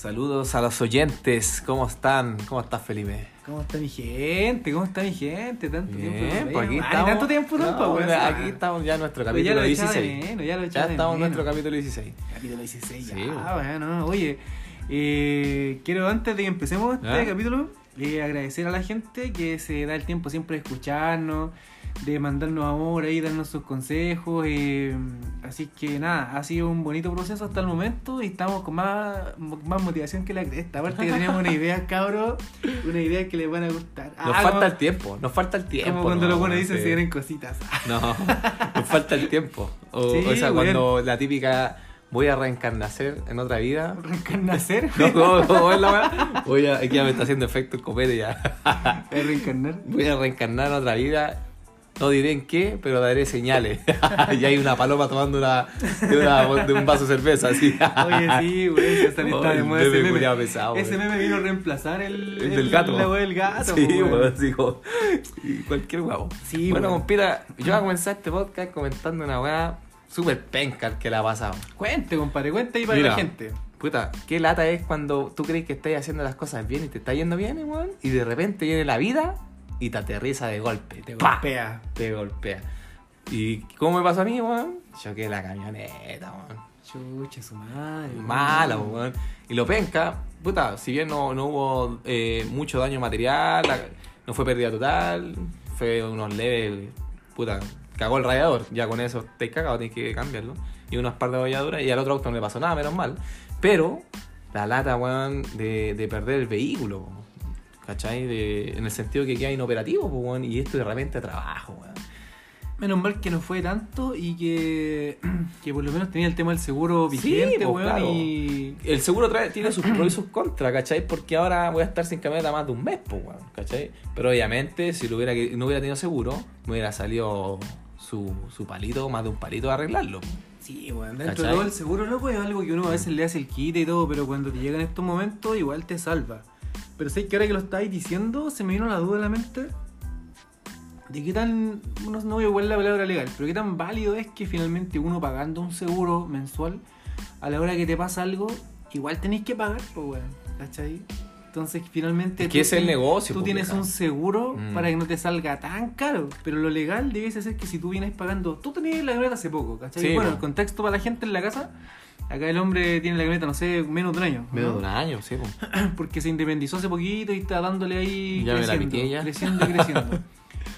Saludos a los oyentes, ¿cómo están? ¿Cómo estás, Felipe? ¿Cómo está mi gente? ¿Cómo está mi gente? Tanto Bien, tiempo. pues aquí Ay, tanto tiempo No, pues. Aquí estamos ya en nuestro ya capítulo lo echaba de 16. menos, ya Ya estamos en nuestro capítulo 16. Capítulo 16, ya. Sí, weón. bueno, oye, eh, quiero antes de que empecemos este ¿Ah? capítulo, eh, agradecer a la gente que se da el tiempo siempre de escucharnos, de mandarnos amor ahí, darnos sus consejos. eh, así que nada, ha sido un bonito proceso hasta el momento y estamos con más, más motivación que la cresta. Aparte que tenemos una idea, cabros, una idea que les van a gustar. Nos Ah, falta como- el tiempo, nos falta el tiempo. Como cuando no, los buenos dicen se vienen cositas. No, nos falta el tiempo. O, Sí, o sea, cuando la típica voy a reencarnacer en otra vida. Reencarnacer. No, ¿cómo- cómo es la? Voy a, aquí ya me está haciendo efecto el copete ya. Reencarnar. Voy a reencarnar en otra vida. No diré en qué, pero daré señales. y hay una paloma tomando una, de, una- de un vaso de cerveza, así. Oye, sí, güey, Oh, está de moda ese meme pesado, ese meme vino a reemplazar el, El del gato. La del gato, Sí, po, güey. como- y cualquier huevo. Sí, bueno, weón. compita, yo voy a comenzar este podcast comentando una weá súper penca que le ha pasado. Cuente, compadre, cuente ahí para Mira. la gente. Puta, qué lata es cuando tú crees que estás haciendo las cosas bien y te está yendo bien, weón, y de repente viene la vida y te aterriza de golpe. Te golpea. Te golpea. ¿Y cómo me pasó a mí, weón? Choqué la camioneta, weón. Chucha, su madre. Mala, weón. Y lo penca, puta, si bien no, no hubo eh, mucho daño material, la- no fue pérdida total, fue unos leves, puta, cagó el radiador, ya con eso te cagado, tienes que cambiarlo. Y unas par de bolladuras y al otro auto no le pasó nada, menos mal. Pero la lata, weón, de, de perder el vehículo, ¿cachai? De, en el sentido que queda inoperativo, pues, weón, y esto de repente trabajo, weón. Menos mal que no fue tanto y que, que por lo menos tenía el tema del seguro Sí, vigente, pues, weón. claro. Y. El seguro trae, tiene sus pros y sus contras, ¿cachai? Porque ahora voy a estar sin camioneta más de un mes, pues, weón, ¿cachai? Pero obviamente, si lo hubiera, que- no hubiera tenido seguro, me hubiera salido su, su palito, más de un palito a arreglarlo. Sí, weón. Dentro ¿Cachai? de todo el seguro, loco, es algo que uno a veces le hace el quite y todo, pero cuando te llegan estos momentos, igual te salva. Pero sé que ahora que lo estáis diciendo, se me vino la duda a la mente de qué tan, no, no voy a igual la palabra legal, pero qué tan válido es que finalmente uno pagando un seguro mensual, a la hora que te pasa algo, igual tenéis que pagar, pues, weón, ¿cachai? Entonces, finalmente. Es que es el negocio, Tú pues, tienes un seguro Mm. para que no te salga tan caro. Pero lo legal debe ser que si tú vienes pagando. Tú tenías la camioneta hace poco, ¿cachai? Sí, bueno, po. el contexto para la gente en la casa. Acá el hombre tiene la camioneta, no sé, menos de un año. Menos ¿no? de un año, sí, pues. Porque se independizó hace poquito y está dándole ahí. Ya me la creciendo, ya. creciendo y creciendo.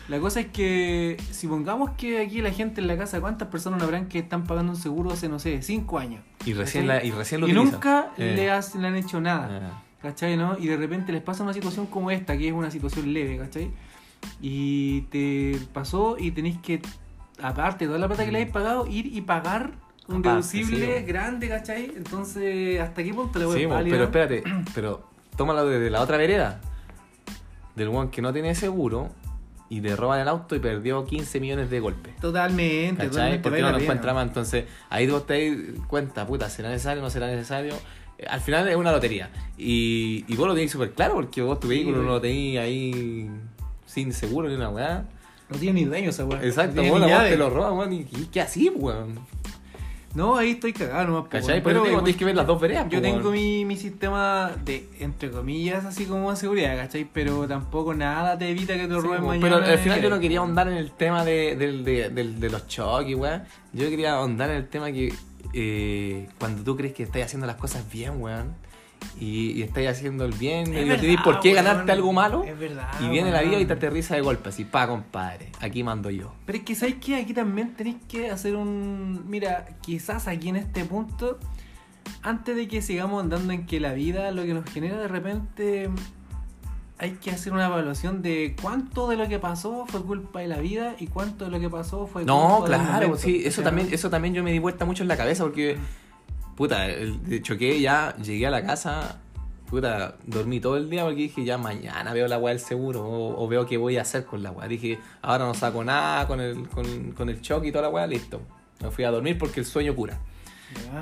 La cosa es que si pongamos que aquí la gente en la casa, ¿cuántas personas habrán que están pagando un seguro hace, no sé, cinco años? Y recién, ¿Cachai? la, y recién lo Y nunca Eh. le, has- le han hecho nada. Ah. ¿Cachai? ¿no? Y de repente les pasa una situación como esta, que es una situación leve, ¿cachai? Y te pasó y tenéis que, aparte de toda la plata que le habéis pagado, ir y pagar un Aparte, deducible sí, grande, ¿cachai? Entonces, ¿hasta qué punto le voy Sí, a po, pero espérate, pero tómalo desde la otra vereda. Del one que no tiene seguro y le roban el auto y perdió 15 millones de golpes. Totalmente, ¿Cachai? Porque no lo encuentra más. Entonces, ahí vos te das cuenta, puta, ¿será necesario o no será necesario? Al final es una lotería. Y, y vos lo tenéis súper claro porque vos tu Sí, vehículo no lo tenías ahí sin seguro ni una weá. No tiene ni dueño esa weá. Exacto, no vos la llave. te lo roban, weón. ¿Y y qué así, weón? No, ahí estoy cagado nomás. ¿Cachai? Pero igual- tenés que ver las dos veredas, Yo tengo mi, mi sistema de, entre comillas, así como de seguridad, ¿cachai? Pero tampoco nada te evita que te roben mañana. pero al final yo no quería ahondar en el tema de, de, del- de los choques, weón. Yo quería ahondar en el tema que eh, cuando tú crees que estás haciendo las cosas bien, weón, y, y estás haciendo el bien, Es y no verdad, por qué weón. ganarte algo malo, Es verdad. y viene la vida y te aterriza de golpe, así, pa, compadre, aquí mando yo. Pero es que, ¿sabes qué? Aquí también tenéis que hacer un. Mira, quizás aquí en este punto, antes de que sigamos andando en que la vida lo que nos genera de repente. Hay que hacer una evaluación de cuánto de lo que pasó fue culpa de la vida y cuánto de lo que pasó fue No, culpa del claro, momento, sí, eso ¿cachai? también, eso también yo me di vuelta mucho en la cabeza porque, puta, choqué ya, llegué a la casa, puta, dormí todo el día porque dije, ya mañana veo la weá del seguro o, o veo qué voy a hacer con la weá. Dije, ahora no saco nada con el, con, con el choque y toda la weá, listo. Me fui a dormir porque el sueño cura.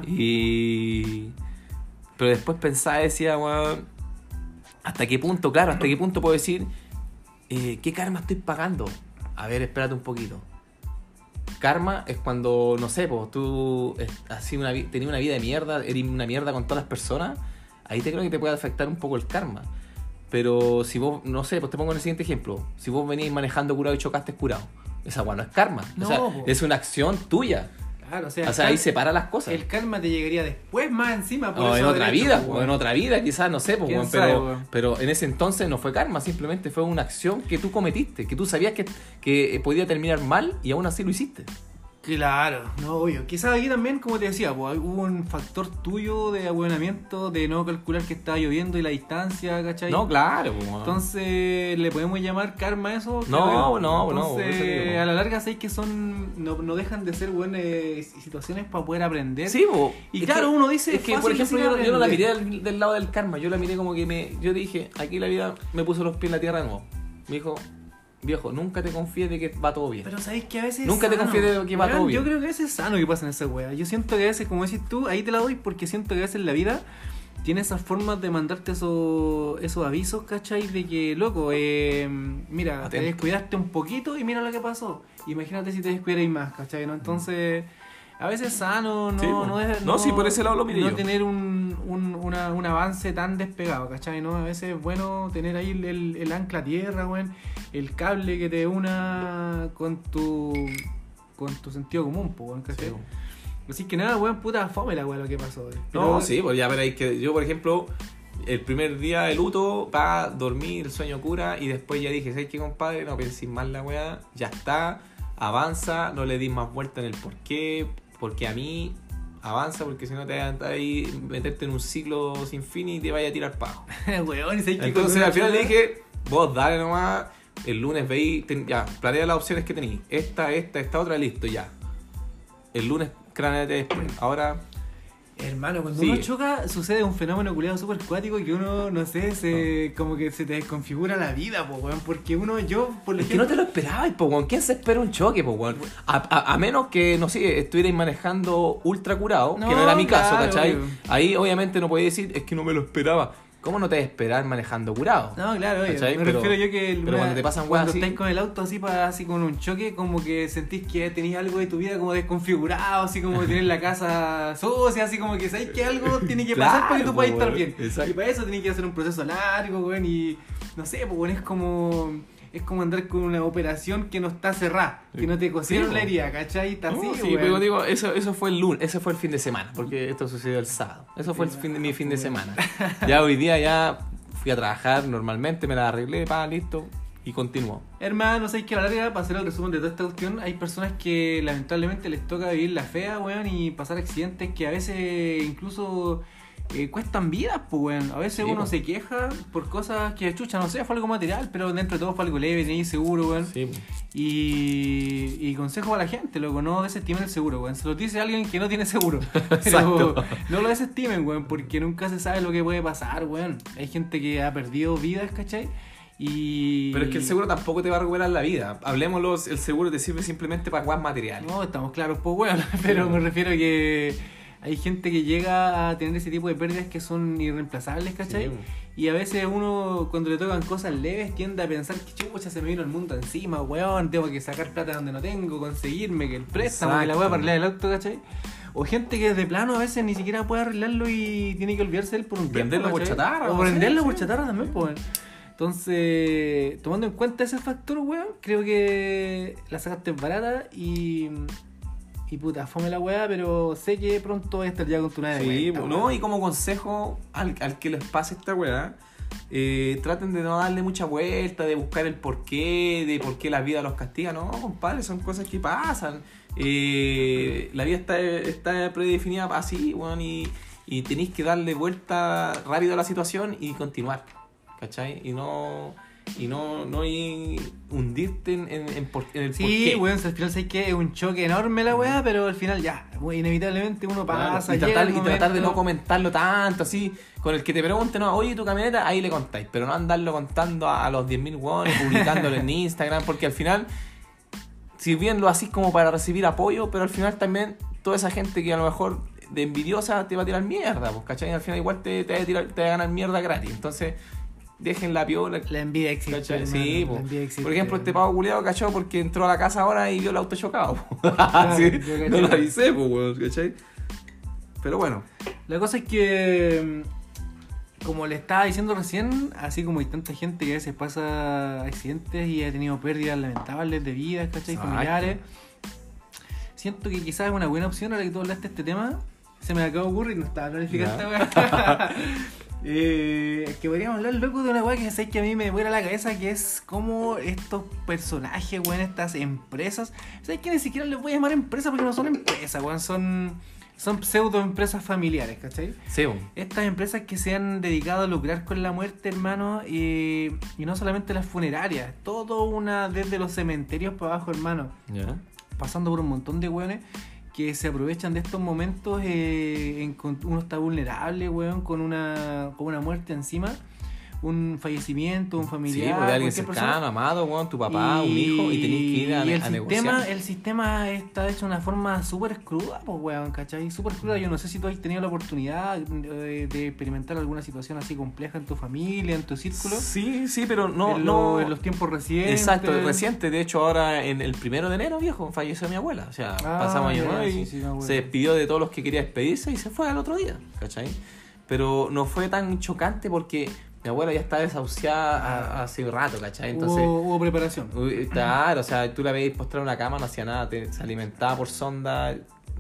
Y... Pero después pensaba y decía, weón, ¿hasta qué punto, claro, hasta qué punto puedo decir, eh, qué karma estoy pagando? A ver, espérate un poquito. Karma es cuando, no sé, pues tú eh, una, tenías una vida de mierda, eres una mierda con todas las personas, ahí te creo que te puede afectar un poco el karma. Pero si vos, no sé, pues te pongo en el siguiente ejemplo. Si vos venís manejando curado y chocaste curado, esa weá no es karma. No, o sea, es una acción tuya. Claro, o sea, O sea, ahí separa las cosas. El karma te llegaría después más encima. por O en otra derecho, vida, o en otra vida, quizás, no sé, pues, ¿Quién weón, sabe, pero, pero en ese entonces no fue karma, simplemente fue una acción que tú cometiste, que tú sabías que, que podía terminar mal y aún así lo hiciste. Claro, no, obvio. Quizás aquí también, como te decía, pues, hubo un factor tuyo de abuenamiento, de no calcular que estaba lloviendo y la distancia, ¿cachai? No, claro. pues. Entonces, ¿le podemos llamar karma a eso? No, no, no, Entonces, a la larga, sé que son. No, no dejan de ser buenas situaciones para poder aprender. Sí, po. Y claro, que- uno dice, Es que, por ejemplo, yo, no- yo no la miré del lado del karma, yo la miré como que me. Yo dije, aquí la vida me puso los pies en la tierra de nuevo. Me dijo, viejo, nunca te confíes de que va todo bien. Pero sabéis que a veces. Nunca es te sano. confíes de que va todo bien. Yo creo que a veces es sano que pasen esas weas. Yo siento que a veces, como decís tú, ahí te la doy porque siento que a veces la vida tiene esas formas de mandarte esos, esos avisos, ¿cachai? De que, loco, eh, mira, te descuidaste un poquito y mira lo que pasó. Imagínate si te descuidáis más, ¿cachai? ¿no? Entonces. A veces es sano, no, Sí, no, es- No, sí, por ese lado lo miré no yo. tener un, un, una- un avance tan despegado, ¿cachai? ¿no? A veces es bueno tener ahí el, el- el ancla tierra, weón, el cable que te una con tu con tu sentido común, weón, ¿cachai? Sí. Así que nada, weón, puta fome la weón lo que pasó. weón. No, sí, pues ya veréis que yo, por ejemplo, el primer día de luto, para dormir, sueño cura, y después ya dije, ¿sabes qué, compadre? No penséis más la weá, ya está, avanza, no le dis más vuelta en el por qué, porque a mí, avanza, porque si no te vas a ahí, meterte en un ciclo sin fin y te vaya a tirar weón, que Entonces al final le dije, vos dale nomás, el lunes veis, ten- ya, planea las opciones que tenéis, esta, esta, esta otra, listo, ya. El lunes craneate después. Ahora, Hermano, cuando Sí. uno choca, sucede un fenómeno culiado súper cuático que uno, no sé, se, como que se te desconfigura la vida, po, weón. Porque uno, yo, por Es que no te lo esperabas, po, weón. ¿Quién se espera un choque, po, weón? A, a- a menos que, no sé, estuvierais manejando ultra curado, que No, era mi caso, claro, ¿cachai? Ahí obviamente no podéis decir, es que no me lo esperaba. ¿Cómo no te vas a esperar manejando curado? No, claro, oye, me Pero- refiero yo que pero cuando te pasan cuando estáis con el auto así para así con un choque, como que sentís que tenéis algo de tu vida como desconfigurado, así como que tenés la casa sucia, así como que sabéis que algo tiene que pasar Claro, para que tú puedas estar bien. Exacto. Y para eso tenés que hacer un proceso largo, weón, y no sé, pues weón, es como es como andar con una operación que no está cerrada, que no te cosieron Sí, la herida, ¿cachai? Está No, así, sí, pero digo, eso, eso fue el lunes, ese fue el fin de semana, porque esto sucedió el sábado. Eso fue el fin de, mi fin de semana. Ya hoy día ya fui a trabajar normalmente, me la arreglé, pa, listo, y continuó. Hermano, sabes que a la larga, para hacer el resumen de toda esta cuestión, hay personas que lamentablemente les toca vivir la fea, weón, y pasar accidentes que a veces incluso eh, cuestan vidas, pues, weón. A veces Sí, uno se queja por cosas que, chucha, no sé, fue algo material, pero dentro de todo fue algo leve, tenéis seguro, weón. Sí, Y, y consejo a la gente, loco, no desestimen el seguro, weón. Se lo dice alguien que no tiene seguro. Pero no lo desestimen, weón, porque nunca se sabe lo que puede pasar, weón. Hay gente que ha perdido vidas, ¿cachai? Y... Pero es que el seguro tampoco te va a recuperar la vida. Hablemoslo, el seguro te sirve simplemente para guas materiales. No, estamos claros, pues bueno, pero me refiero a que hay gente que llega a tener ese tipo de pérdidas que son irreemplazables, ¿cachai? Sí. Y a veces uno, cuando le tocan cosas leves, tiende a pensar que chucha, se me vino el mundo encima, weón, tengo que sacar plata donde no tengo, conseguirme, que el préstamo, que la voy a Exacto. arreglar el auto, ¿cachai? O gente que de plano a veces ni siquiera puede arreglarlo y tiene que olvidarse de él por un tiempo. Venderlo por chatarra, O venderlo sí. por chatarra también, pues. Entonces, tomando en cuenta ese factor, weón, creo que la sacaste barata y. Y puta, fome la weá, pero sé que pronto voy a estar ya con tu nave Sí, no, y como consejo al, al que les pase esta weá, eh, traten de no darle mucha vuelta, de buscar el porqué, de por qué la vida los castiga. No, compadre, son cosas que pasan. Eh, la vida está, está predefinida así, weón, y, y tenéis que darle vuelta rápido a la situación y continuar. ¿Cachai? Y no. Y no, no y hundirte en, en, en por- en el Sí, porqué. weón, al final sé que es un choque enorme la weá, pero al final ya, weón, inevitablemente uno Claro, pasa. y, llega tratar, y tratar de no comentarlo tanto, así, con el que te pregunte, no, oye, tu camioneta, ahí le contáis, pero no andarlo contando a, a los 10.000 hueones, publicándolo en Instagram, porque al final, si bien lo así como para recibir apoyo, pero al final también toda esa gente que a lo mejor de envidiosa te va a tirar mierda, pues, ¿cachai? Y al final igual te, te, va a tirar- te va a ganar mierda gratis, entonces, dejen la piola. La envidia existe. Sí, la envidia existe. por ejemplo, este pavo culiado cachó porque entró a la casa ahora y vio el auto chocado. Claro, Sí, no lo avisé, pues, ¿cachai? Pero bueno. La cosa es que. como le estaba diciendo recién, así como hay tanta gente que a veces pasa accidentes y ha tenido pérdidas lamentables de vidas, ¿cachai? Exacto. Familiares. Siento que quizás es una buena opción ahora que tú hablaste de este tema. Se me acaba de ocurrir, no estaba planificada Ya. esta. Eh, que podríamos hablar, loco, de una weá que sé que a mí me vuela la cabeza, que es como estos personajes, weón, estas empresas. ¿Sabes que ni siquiera les voy a llamar empresas porque no son empresas, weón? Son, son pseudo empresas familiares, ¿cachai? Sí. Estas empresas que se han dedicado a lucrar con la muerte, hermano, y, y no solamente las funerarias, todo una, desde los cementerios para abajo, hermano Ya. pasando por un montón de weones que se aprovechan de estos momentos eh, en uno está vulnerable, weón, con una, con una muerte encima, un fallecimiento, un Sí, familiar, porque alguien cualquier cercano, persona. amado, tu papá, un hijo, y tenés que ir a, y el a sistema, negociar. el sistema está hecho de una forma súper cruda, pues weón, ¿cachai? Súper cruda. Yo no sé si tú has tenido la oportunidad de, de experimentar alguna situación así compleja en tu familia, en tu círculo. Sí, sí, pero no, en, no. en los tiempos recientes. Exacto, reciente. De hecho, ahora en el primero de enero, viejo, falleció mi abuela. O sea, Ah, pasamos año nuevo y sí, sí, se despidió de todos los que quería despedirse y se fue al otro día, ¿cachai? Pero no fue tan chocante porque mi abuela ya está desahuciada hace un rato, ¿cachai? Entonces, hubo, hubo preparación. claro, o sea, tú la veis postrar en una cama, no hacía nada, te- se alimentaba por sonda,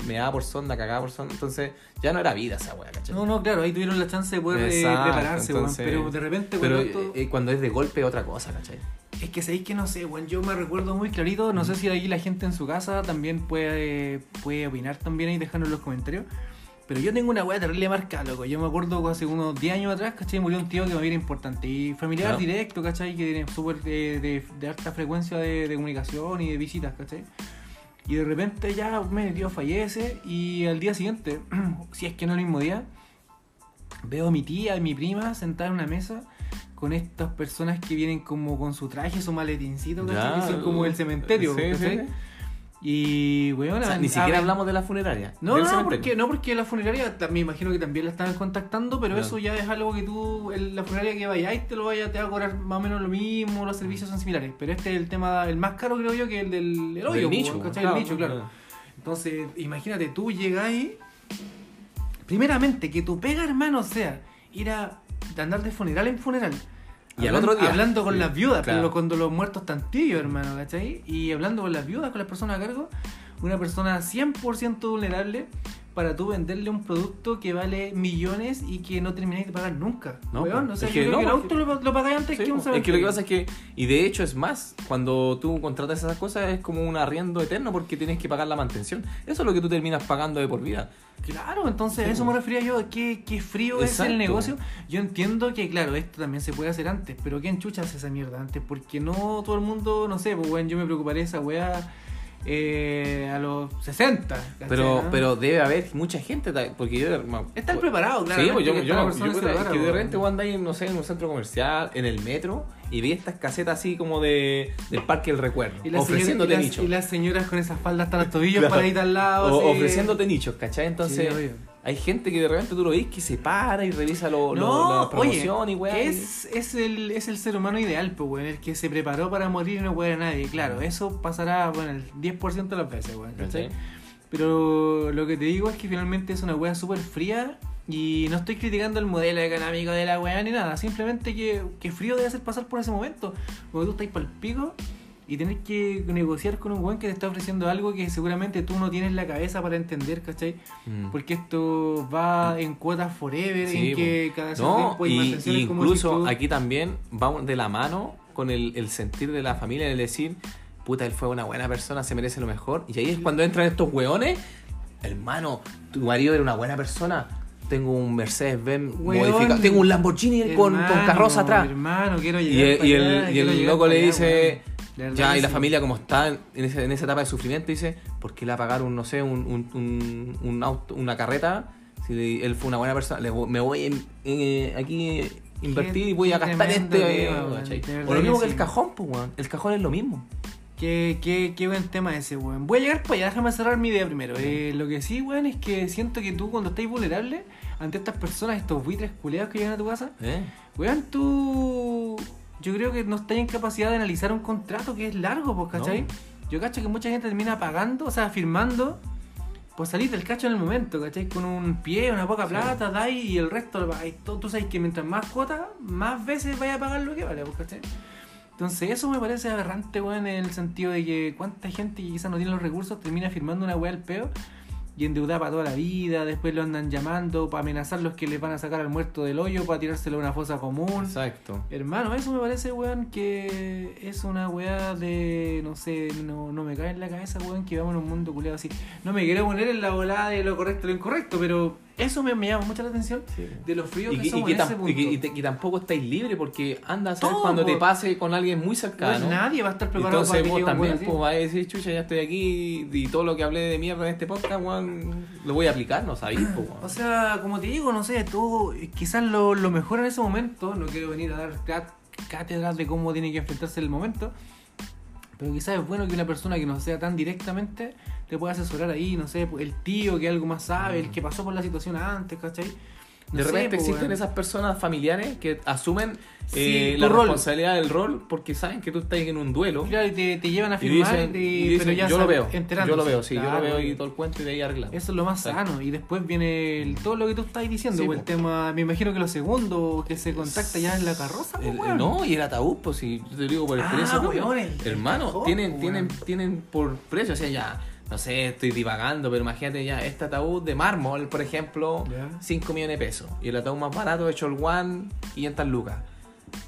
me daba por sonda, cagaba por sonda. Entonces, ya no era vida esa wea, ¿cachai? No, no, claro, ahí tuvieron la chance de poder eh, prepararse, weón, pero de repente, Pero esto- eh, cuando es de golpe, otra cosa, ¿cachai? es que sabéis que no sé, weón, yo me recuerdo muy clarito, no sé si aquí la gente en su casa también puede, puede opinar también ahí, dejarnos en los comentarios. Pero yo tengo una weá terrible marca, loco. Yo me acuerdo hace unos 10 años atrás, ¿cachai? Murió un tío que me era importante. Y familiar Ya. directo, ¿cachai? Que tiene súper de, de, de alta frecuencia de, de comunicación y de visitas, ¿cachai? Y de repente ya mi tío fallece y al día siguiente, si es que no el mismo día, veo a mi tía y mi prima sentada en una mesa con estas personas que vienen como con su traje, su maletincito, ¿cachai? Ya, Que son como el cementerio, sí, ¿cachai? sí. Y, weón, O sea, a- ni siquiera ver- hablamos de la funeraria. no, no, porque, no, porque la funeraria me imagino que también la estaban contactando, pero eso ya es algo que tú, el- la funeraria que vayáis te lo vaya, te va a cobrar más o menos lo mismo, los servicios son similares. Pero este es el tema, el más caro creo yo que el del el Del hoyo, nicho, po, ¿cachai? claro, el nicho, claro. Entonces, imagínate, tú llegáis, primeramente, que tu pega, hermano, sea ir a andar de funeral en funeral. Y al Hablan- otro día. Hablando con Sí, las viudas, claro. pero cuando los muertos están tibios, hermano, ¿cachai? Y hablando con las viudas, con las personas a cargo, una persona 100% vulnerable para tú venderle un producto que vale millones y que no termináis de pagar nunca. No, weón. O sea, Es yo que creo no, que el porque- auto lo, lo pagáis antes Sí, que un es que lo que pasa es que, y de hecho es más, cuando tú contratas esas cosas es como un arriendo eterno porque tienes que pagar la mantención. Eso es lo que tú terminas pagando de por vida. Claro, entonces Sí, a eso me refería yo, qué, qué frío es el negocio. Yo entiendo que, claro, esto también se puede hacer antes, pero ¿quién chucha hace esa mierda antes? Porque no todo el mundo, no sé, pues bueno, yo me preocuparé de esa weá eh, a los 60. ¿cachai, Pero, pero debe haber mucha gente, porque yo... ma- Estar preparado, claro. Sí, yo, yo, yo, que de repente voy a andar, no sé, en un centro comercial, en el metro, y vi estas casetas así como de, del Parque del Recuerdo, Y las, ofreciéndote señoras, y, nichos. y las señoras con esas faldas hasta los tobillos Claro. para ir al lado. O- así. ofreciéndote nichos, ¿cachai? Entonces, Sí. Hay gente que de repente tú lo ves que se para y revisa lo, lo- No, la promoción oye, y weá. es, es, el, es el ser humano ideal, pues, weón, el que se preparó para morir y no puede a nadie. Claro, eso pasará, bueno, el 10% de las veces, weón. Pero lo que te digo es que finalmente es una weá súper fría y no estoy criticando el modelo económico de la weá ni nada, simplemente que, que frío debe hacer pasar por ese momento. Cuando tú estás para el pico y tenés que negociar con un weón que te está ofreciendo algo que seguramente tú no tienes la cabeza para entender, ¿cachai? Mm. Porque esto va en cuotas forever, Sí, en que cada No, tiempo hay y, incluso aquí también vamos de la mano con el, el sentir de la familia, el decir, puta, él fue una buena persona, se merece lo mejor. Y ahí es cuando entran estos weones, hermano, tu marido era una buena persona. Tengo un Mercedes-Benz Weón, modificado, tengo un Lamborghini con, con carroza atrás. Hermano, quiero Y llegar el, y el- allá, y quiero el llegar loco le dice, ya, y la familia como está en, ese- en esa etapa de sufrimiento, dice, ¿por qué le va a pagar un, no sé, un, un, un- un auto, una carreta? Si él fue una buena persona, le me voy en- eh, aquí invertir y voy a gastar este. eh, o lo mismo que el cajón, pues, weón. El cajón es lo mismo. Qué, qué, qué buen tema ese, weón. Voy a llegar para allá, déjame cerrar mi idea primero. Eh, lo que sí, weón, es que siento que tú cuando estás vulnerable ante estas personas, estos buitres culeados que llegan a tu casa, ¿eh? weón, tú... Yo creo que no estás en capacidad de analizar un contrato que es largo, pues, ¿cachai? No. Yo cacho que mucha gente termina pagando, o sea, firmando pues salís del cacho en el momento, ¿cachai? Con un pie, una poca Sí. plata, dais y el resto, lo pagáis tú sabes que mientras más cuotas, más veces vaya a pagar lo que vale, pues, ¿cachai? Entonces eso me parece aberrante, weón, en el sentido de que cuánta gente que quizás no tiene los recursos termina firmando una weá al peo y endeudada para toda la vida, después lo andan llamando para amenazar los que les van a sacar al muerto del hoyo para tirárselo a una fosa común. Exacto. Hermano, eso me parece, weón, que es una weá de, no sé, no, no me cae en la cabeza, weón, que vamos en un mundo culiado así. No me quiero poner en la volada de lo correcto y lo incorrecto, pero eso me, me llama mucho la atención de los fríos Y, que y somos que en ese punto. y que- y te- tampoco estáis libres porque anda a saber Todo, cuando te po. pase con alguien muy Pues cercano. nadie va a estar preparado Entonces para vos que un también pues, vas a decir, chucha, ya estoy aquí y todo lo que hablé de mierda en este podcast, weón, lo voy a aplicar, no sabéis, weón. O sea, como te digo, no sé, todo, quizás lo, lo mejor en ese momento, no quiero venir a dar cat- cátedras de cómo tiene que enfrentarse el momento, pero quizás es bueno que una persona que no sea tan directamente te pueda asesorar ahí, no sé, el tío que algo más sabe, el que pasó por la situación antes, ¿cachai? No de sé, repente pues, existen esas personas familiares que asumen Sí, eh, la rol. responsabilidad del rol porque saben que tú estás en un duelo. Claro, y te, te llevan a Y firmar, dicen, y- y dicen, pero ya yo lo veo, yo lo veo, sí, yo lo veo y todo el cuento y de ahí arreglado. Eso es lo más sano. Y después viene el- todo lo que tú estás diciendo. Sí, pues, el tema, me imagino que lo segundo que se contacta ya es la carroza. pues, El- no, y el ataúd, pues si yo te digo por Ah, experiencia el Hermano, tienen, tienen, tienen por precio, o sea, ya, no sé, estoy divagando, pero imagínate ya, este ataúd de mármol, por ejemplo, Ya. 5 millones de pesos. Y el ataúd más barato, hecho el One, 500 lucas.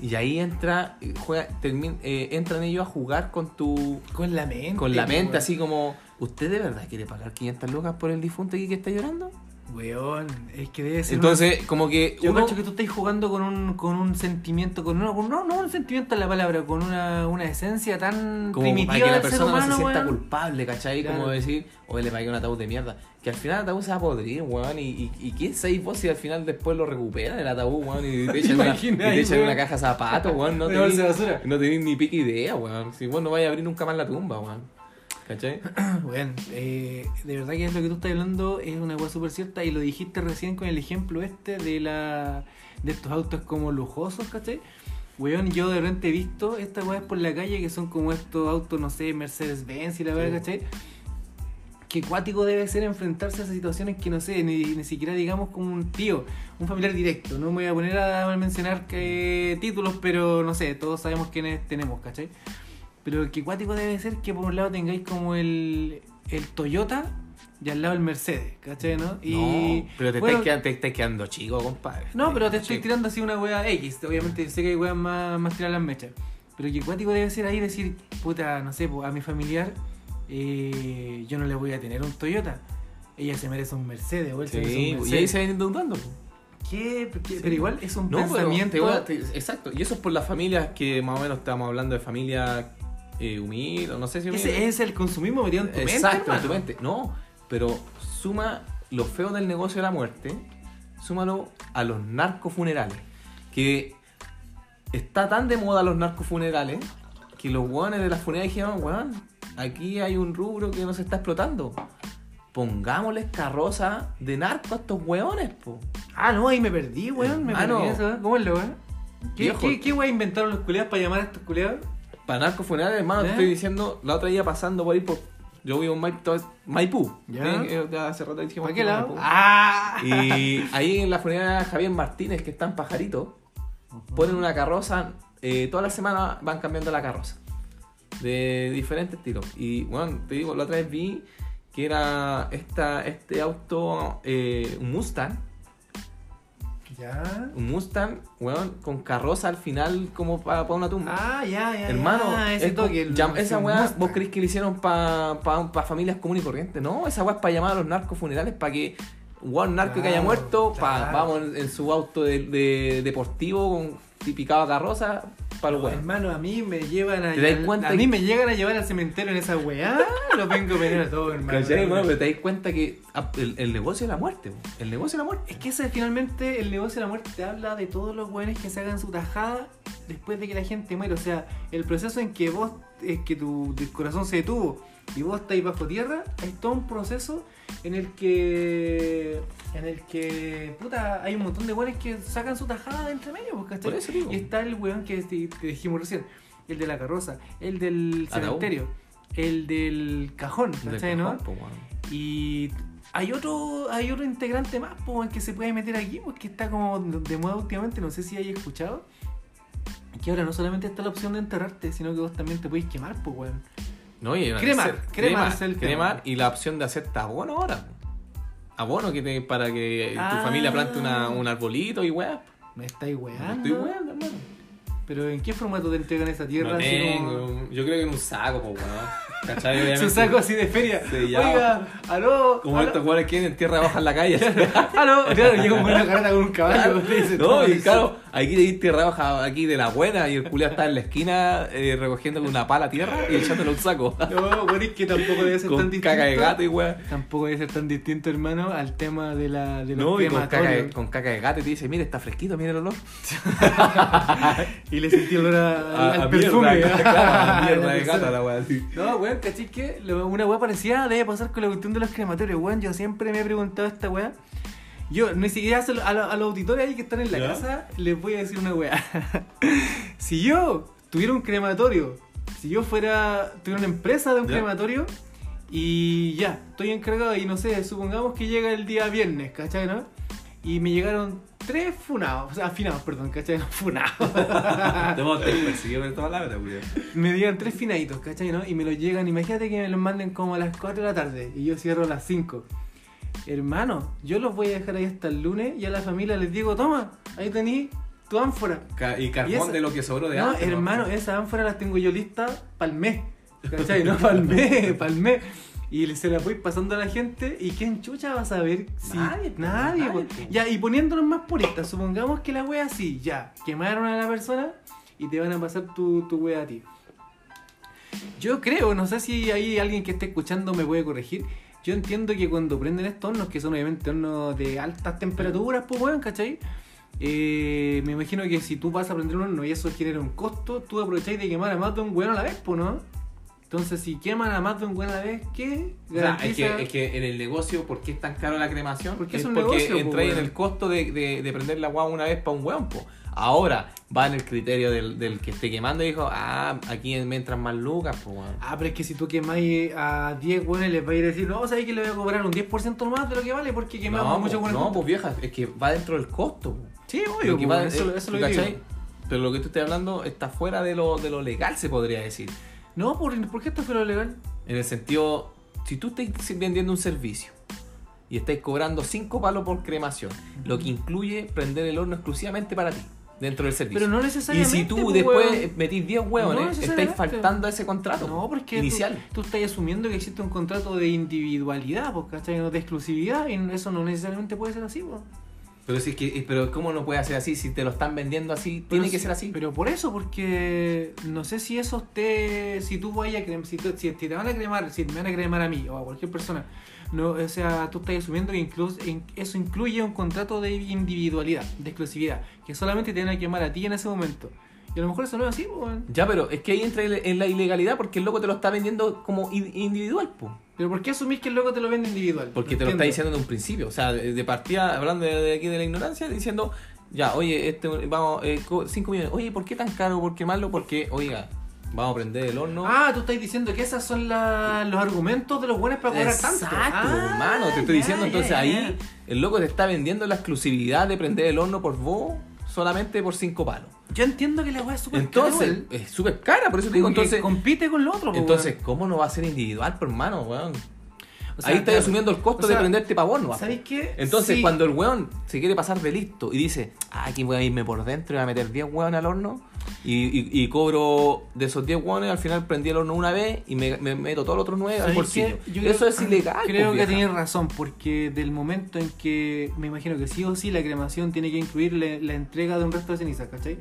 Y ahí entra, eh, juega, termin- eh, entran ellos a jugar con tu, Con la mente. con la mente, así como, ¿usted de verdad quiere pagar 500 lucas por el difunto aquí que está llorando? Weón, es que debe ser. Entonces, como que yo uno- cacho que tú estás jugando con un, con un sentimiento, con una, con- no, no un sentimiento es la palabra, con una, una esencia tan como primitiva para que la persona humano, no se sienta weón. culpable, ¿cachai? Claro. Como decir, oye, le pagué un ataúd de mierda. Que al final el ataúd se va a podrir, weón. Y, y, y quién sabéis vos si al final después lo recuperan el ataúd, weón. Y te echan, una, y te echan una caja de zapatos, weón. No tenéis basura. no tenéis ni pica idea, weón. Si vos no vais a abrir nunca más la tumba, weón. ¿Cachai? Bueno, eh, de verdad que es lo que tú estás hablando es una cosa súper cierta y lo dijiste recién con el ejemplo este de la de estos autos como lujosos, ¿cachai? Weón, yo de repente he visto estas weas por la calle que son como estos autos, no sé, Mercedes-Benz y la verdad, Sí. ¿cachai? Qué cuático debe ser enfrentarse a esas situaciones que no sé, ni, ni siquiera digamos como un tío, un familiar directo. No me voy a poner a mencionar que, títulos, pero no sé, todos sabemos quiénes tenemos, ¿cachai? Pero qué cuático debe ser que por un lado tengáis como el, el Toyota y al lado el Mercedes, ¿cachai? ¿no? Y, no, pero te, bueno, estáis quedando, te estáis quedando chico, compadre. no, pero te estoy Sí. tirando así una wea X. Obviamente sé que hay weas más, más tirar las mechas. Pero qué cuático debe ser ahí decir, puta, no sé, a mi familiar eh, yo no le voy a tener un Toyota. Ella se merece un Mercedes o él se merece Sí, un y Mercedes. ahí se ven endeudando, po. ¿Qué? Sí. Pero igual es un No, pero pensamiento... te- exacto. Y eso es por las familias que más o menos estamos hablando de familias eh, humildes, no sé si humildes. Ese es el consumismo metido en tu mente, Exacto, en tu mente. No, pero suma lo feo del negocio de la muerte, súmalo a los narcofunerales. Que está tan de moda los narcofunerales que los hueones de las funerarias dijeron, weón, aquí hay un rubro que nos está explotando. Pongámosles carroza de narco a estos hueones, po. Ah, no, ahí me perdí, weón. Me Hermano. perdí eso. ¿Cómo es lo weón? ¿Qué, Viejo. qué, qué wea inventaron los culeados para llamar a estos culeados? Para narcofunerales, hermano, te estoy diciendo, la otra día pasando por ahí por. Yo vivo en Maipú, Maipú. Ya. Eh, eh, hace rato dijimos ¿Para que qué lado? Maipú. ¡Ah! Y ahí en la funeraria Javier Martínez, que está en Pajarito, ponen una carroza, eh, toda la semana van cambiando la carroza. De diferentes estilos. Y bueno, te digo, la otra vez vi que era esta, este auto, eh, un Mustang, Ya. un Mustang, weón, con carroza al final como para una tumba. Ah, ya, ya. Hermano, ya, ese es toque. el- esa weá, Mustang. ¿vos crees que le hicieron para pa, pa familias comunes y corrientes? No, esa weá es para llamar a los narcos funerales, para que un narco que haya Claro, muerto, pa- vamos en, en su auto de, de- deportivo con tipicado a carroza, para. Hermano, a mí me llevan a. ¿Te das cuenta a que- mí me llegan a llevar al cementerio en esa weá. Lo vengo a venir a todo, hermano. ¿Cachai, hermano? Pero te das cuenta que ah, el, el negocio de la muerte, po. el negocio de la muerte. Es que ese finalmente el negocio de la muerte te habla de todos los weones que se hagan su tajada después de que la gente muere. O sea, el proceso en que vos, es que tu, tu corazón se detuvo y vos estáis bajo tierra, es todo un proceso en el que. En el que. Puta, hay un montón de weones que sacan su tajada de entre medio, pues, ¿cachai? Por eso digo. Y está el weón que te, te dijimos recién, el de la carroza, el del cementerio, el del cajón, ¿cachai, no? po. Y hay otro, hay otro integrante más, pues, que se puede meter aquí, pues que está como de moda últimamente, no sé si hayas escuchado. Que ahora no solamente está la opción de enterrarte, sino que vos también te podéis quemar, pues, weón. No, y una Cremar, cremar cremar, y la opción de hacerte abono ahora. Abono que te, para que Ah. tu familia plante una, un arbolito y weá. Me estáis weando. Estoy weando, hermano. Pero ¿en qué formato te entregan esa tierra? No tengo, como- yo creo que en un saco, pues weón. ¿Cachai? Su saco así de feria. Sí, ya. Oiga, aló. Como aló, estos jugadores que en tierra baja en la calle. aló. Claro, llega un buena carata con un caballo. no, y claro, aquí de tierra baja aquí de la buena y el culiao está en la esquina eh, recogiendo con una pala tierra y echándole un saco. No, bueno, es que tampoco debe ser tan distinto. caca de gato y. Tampoco debe ser tan distinto, hermano, al tema de la de los No, y con caca, de, con caca de gato y te dice, mira, está fresquito, mira el olor. Y le sentí olor a- A- al a perfume. mierda, claro, a mierda de gata la weá, así. No, weón, ¿cachai que una weá parecida debe pasar con la cuestión de los crematorios, weón? Yo siempre me he preguntado esta weá. Yo, ni siquiera a, lo- a los auditores ahí que están en la ¿Ya? casa, les voy a decir una weá. si yo tuviera un crematorio, si yo fuera, tuviera una empresa de un ¿Ya? crematorio y ya, estoy encargado y no sé, supongamos que llega el día viernes, ¿cachai, no? Y me llegaron tres funados, o sea, afinados, perdón, ¿cachai? No, funados. Te perseguido la hora, weón. me digan tres finaditos, ¿cachai? ¿no? Y me los llegan, imagínate que me los manden como a las 4 de la tarde y yo cierro a las 5. Hermano, yo los voy a dejar ahí hasta el lunes y a la familia les digo, toma, ahí tení tu ánfora. Ca- Y carbón Y esa- de lo que sobró de No, antes. hermano, esas ánforas las tengo yo listas para el mes. ¿Cachai? No, para el mes, para el mes. Y se la voy pasando a la gente y ¿quién chucha va a saber si... Nadie, nadie, nadie. Ya, y poniéndonos más puristas, supongamos que la wea así, ya, quemaron a la persona y te van a pasar tu, tu wea a ti. Yo creo, no sé si hay alguien que esté escuchando me puede corregir. Yo entiendo que cuando prenden estos hornos, que son obviamente hornos de altas temperaturas, pues weón, ¿cachai? Eh, me imagino que si tú vas a prender un horno y eso genera un costo, tú aprovecháis de quemar a más de un weón a la vez, pues, ¿no? Entonces, si queman a más de un a la vez, ¿qué? O sea, es, que, es que en el negocio, ¿por qué es tan caro la cremación? Porque es es un porque negocio, entráis en el costo de, de, de prender la guagua una vez para un po. Ahora va en el criterio del, del que esté quemando y dijo, ah, aquí me entran más lucas, pues weón. Ah, pero es que si tú quemáis a 10 weones, les vais a decir, no, sabéis que le voy a cobrar un 10% más de lo que vale porque quemamos no, mucho no, juntos". pues vieja, es que va dentro del costo, po. Sí, obvio, que po, va- eso, eso es lo que. Pero lo que tú estás hablando está fuera de lo, de lo legal, se podría decir. No, ¿por, ¿por qué esto fue lo legal? En el sentido, si tú estás vendiendo un servicio y estás cobrando 5 palos por cremación, lo que incluye prender el horno exclusivamente para ti, dentro del servicio. Pero no y necesariamente. si tú po, después metís 10 No hueones, estáis necesariamente. faltando a ese contrato No, porque inicial. Tú, tú estás asumiendo que existe un contrato de individualidad, pues. No de exclusividad, y eso no necesariamente puede ser así, pues. Pero, si es que, pero ¿cómo no puede ser así? Si te lo están vendiendo así, Pero tiene que si- ser así. Pero por eso, porque no sé si eso esté. Si tú vayas a crem- si, tú- si te van a cremar, si me van a cremar a mí o a cualquier persona, no, o sea, tú estás asumiendo que incluso, in- eso incluye un contrato de individualidad, de exclusividad, que solamente te van a quemar a ti en ese momento. Y a lo mejor eso no es así, pues. Ya, pero es que ahí entra en la ilegalidad porque el loco te lo está vendiendo como in- individual, po. Pero ¿por qué asumís que el loco te lo vende individual? Porque te lo está diciendo de un principio. O sea, de, partida, hablando de, aquí de la ignorancia, diciendo, ya, oye, este, vamos, 5 millones. Oye, ¿por qué tan caro? ¿Por qué malo? Porque, oiga, vamos a prender el horno. Ah, tú estás diciendo que esos son la- los argumentos de los buenos para cobrar tanto. Exacto, Ah, hermano, te estoy diciendo. Entonces ahí, el loco te está vendiendo la exclusividad de prender el horno por vos solamente por 5 palos. Yo entiendo que la weá es súper Entonces, cara, igual. es súper cara, por eso te digo. Entonces, compite con lo otro, po, entonces weón. ¿cómo no va a ser individual, por hermano, weón? O sea, Ahí estás claro. asumiendo el costo O sea, de prenderte para vos, ¿no? ¿Sabéis qué? Entonces, Sí. cuando el weón se quiere pasar de listo y dice, ah, aquí voy a irme por dentro y voy a meter 10 weones al horno y, y- y cobro de esos 10 weones, al final prendí el horno una vez y me, me meto todos los otros 9 al ¿Sabéis bolsillo. Yo Eso creo- es ilegal. Creo pues, que tenías razón, porque del momento en que me imagino que sí o sí la cremación tiene que incluir la, la entrega de un resto de ceniza, ¿cachai?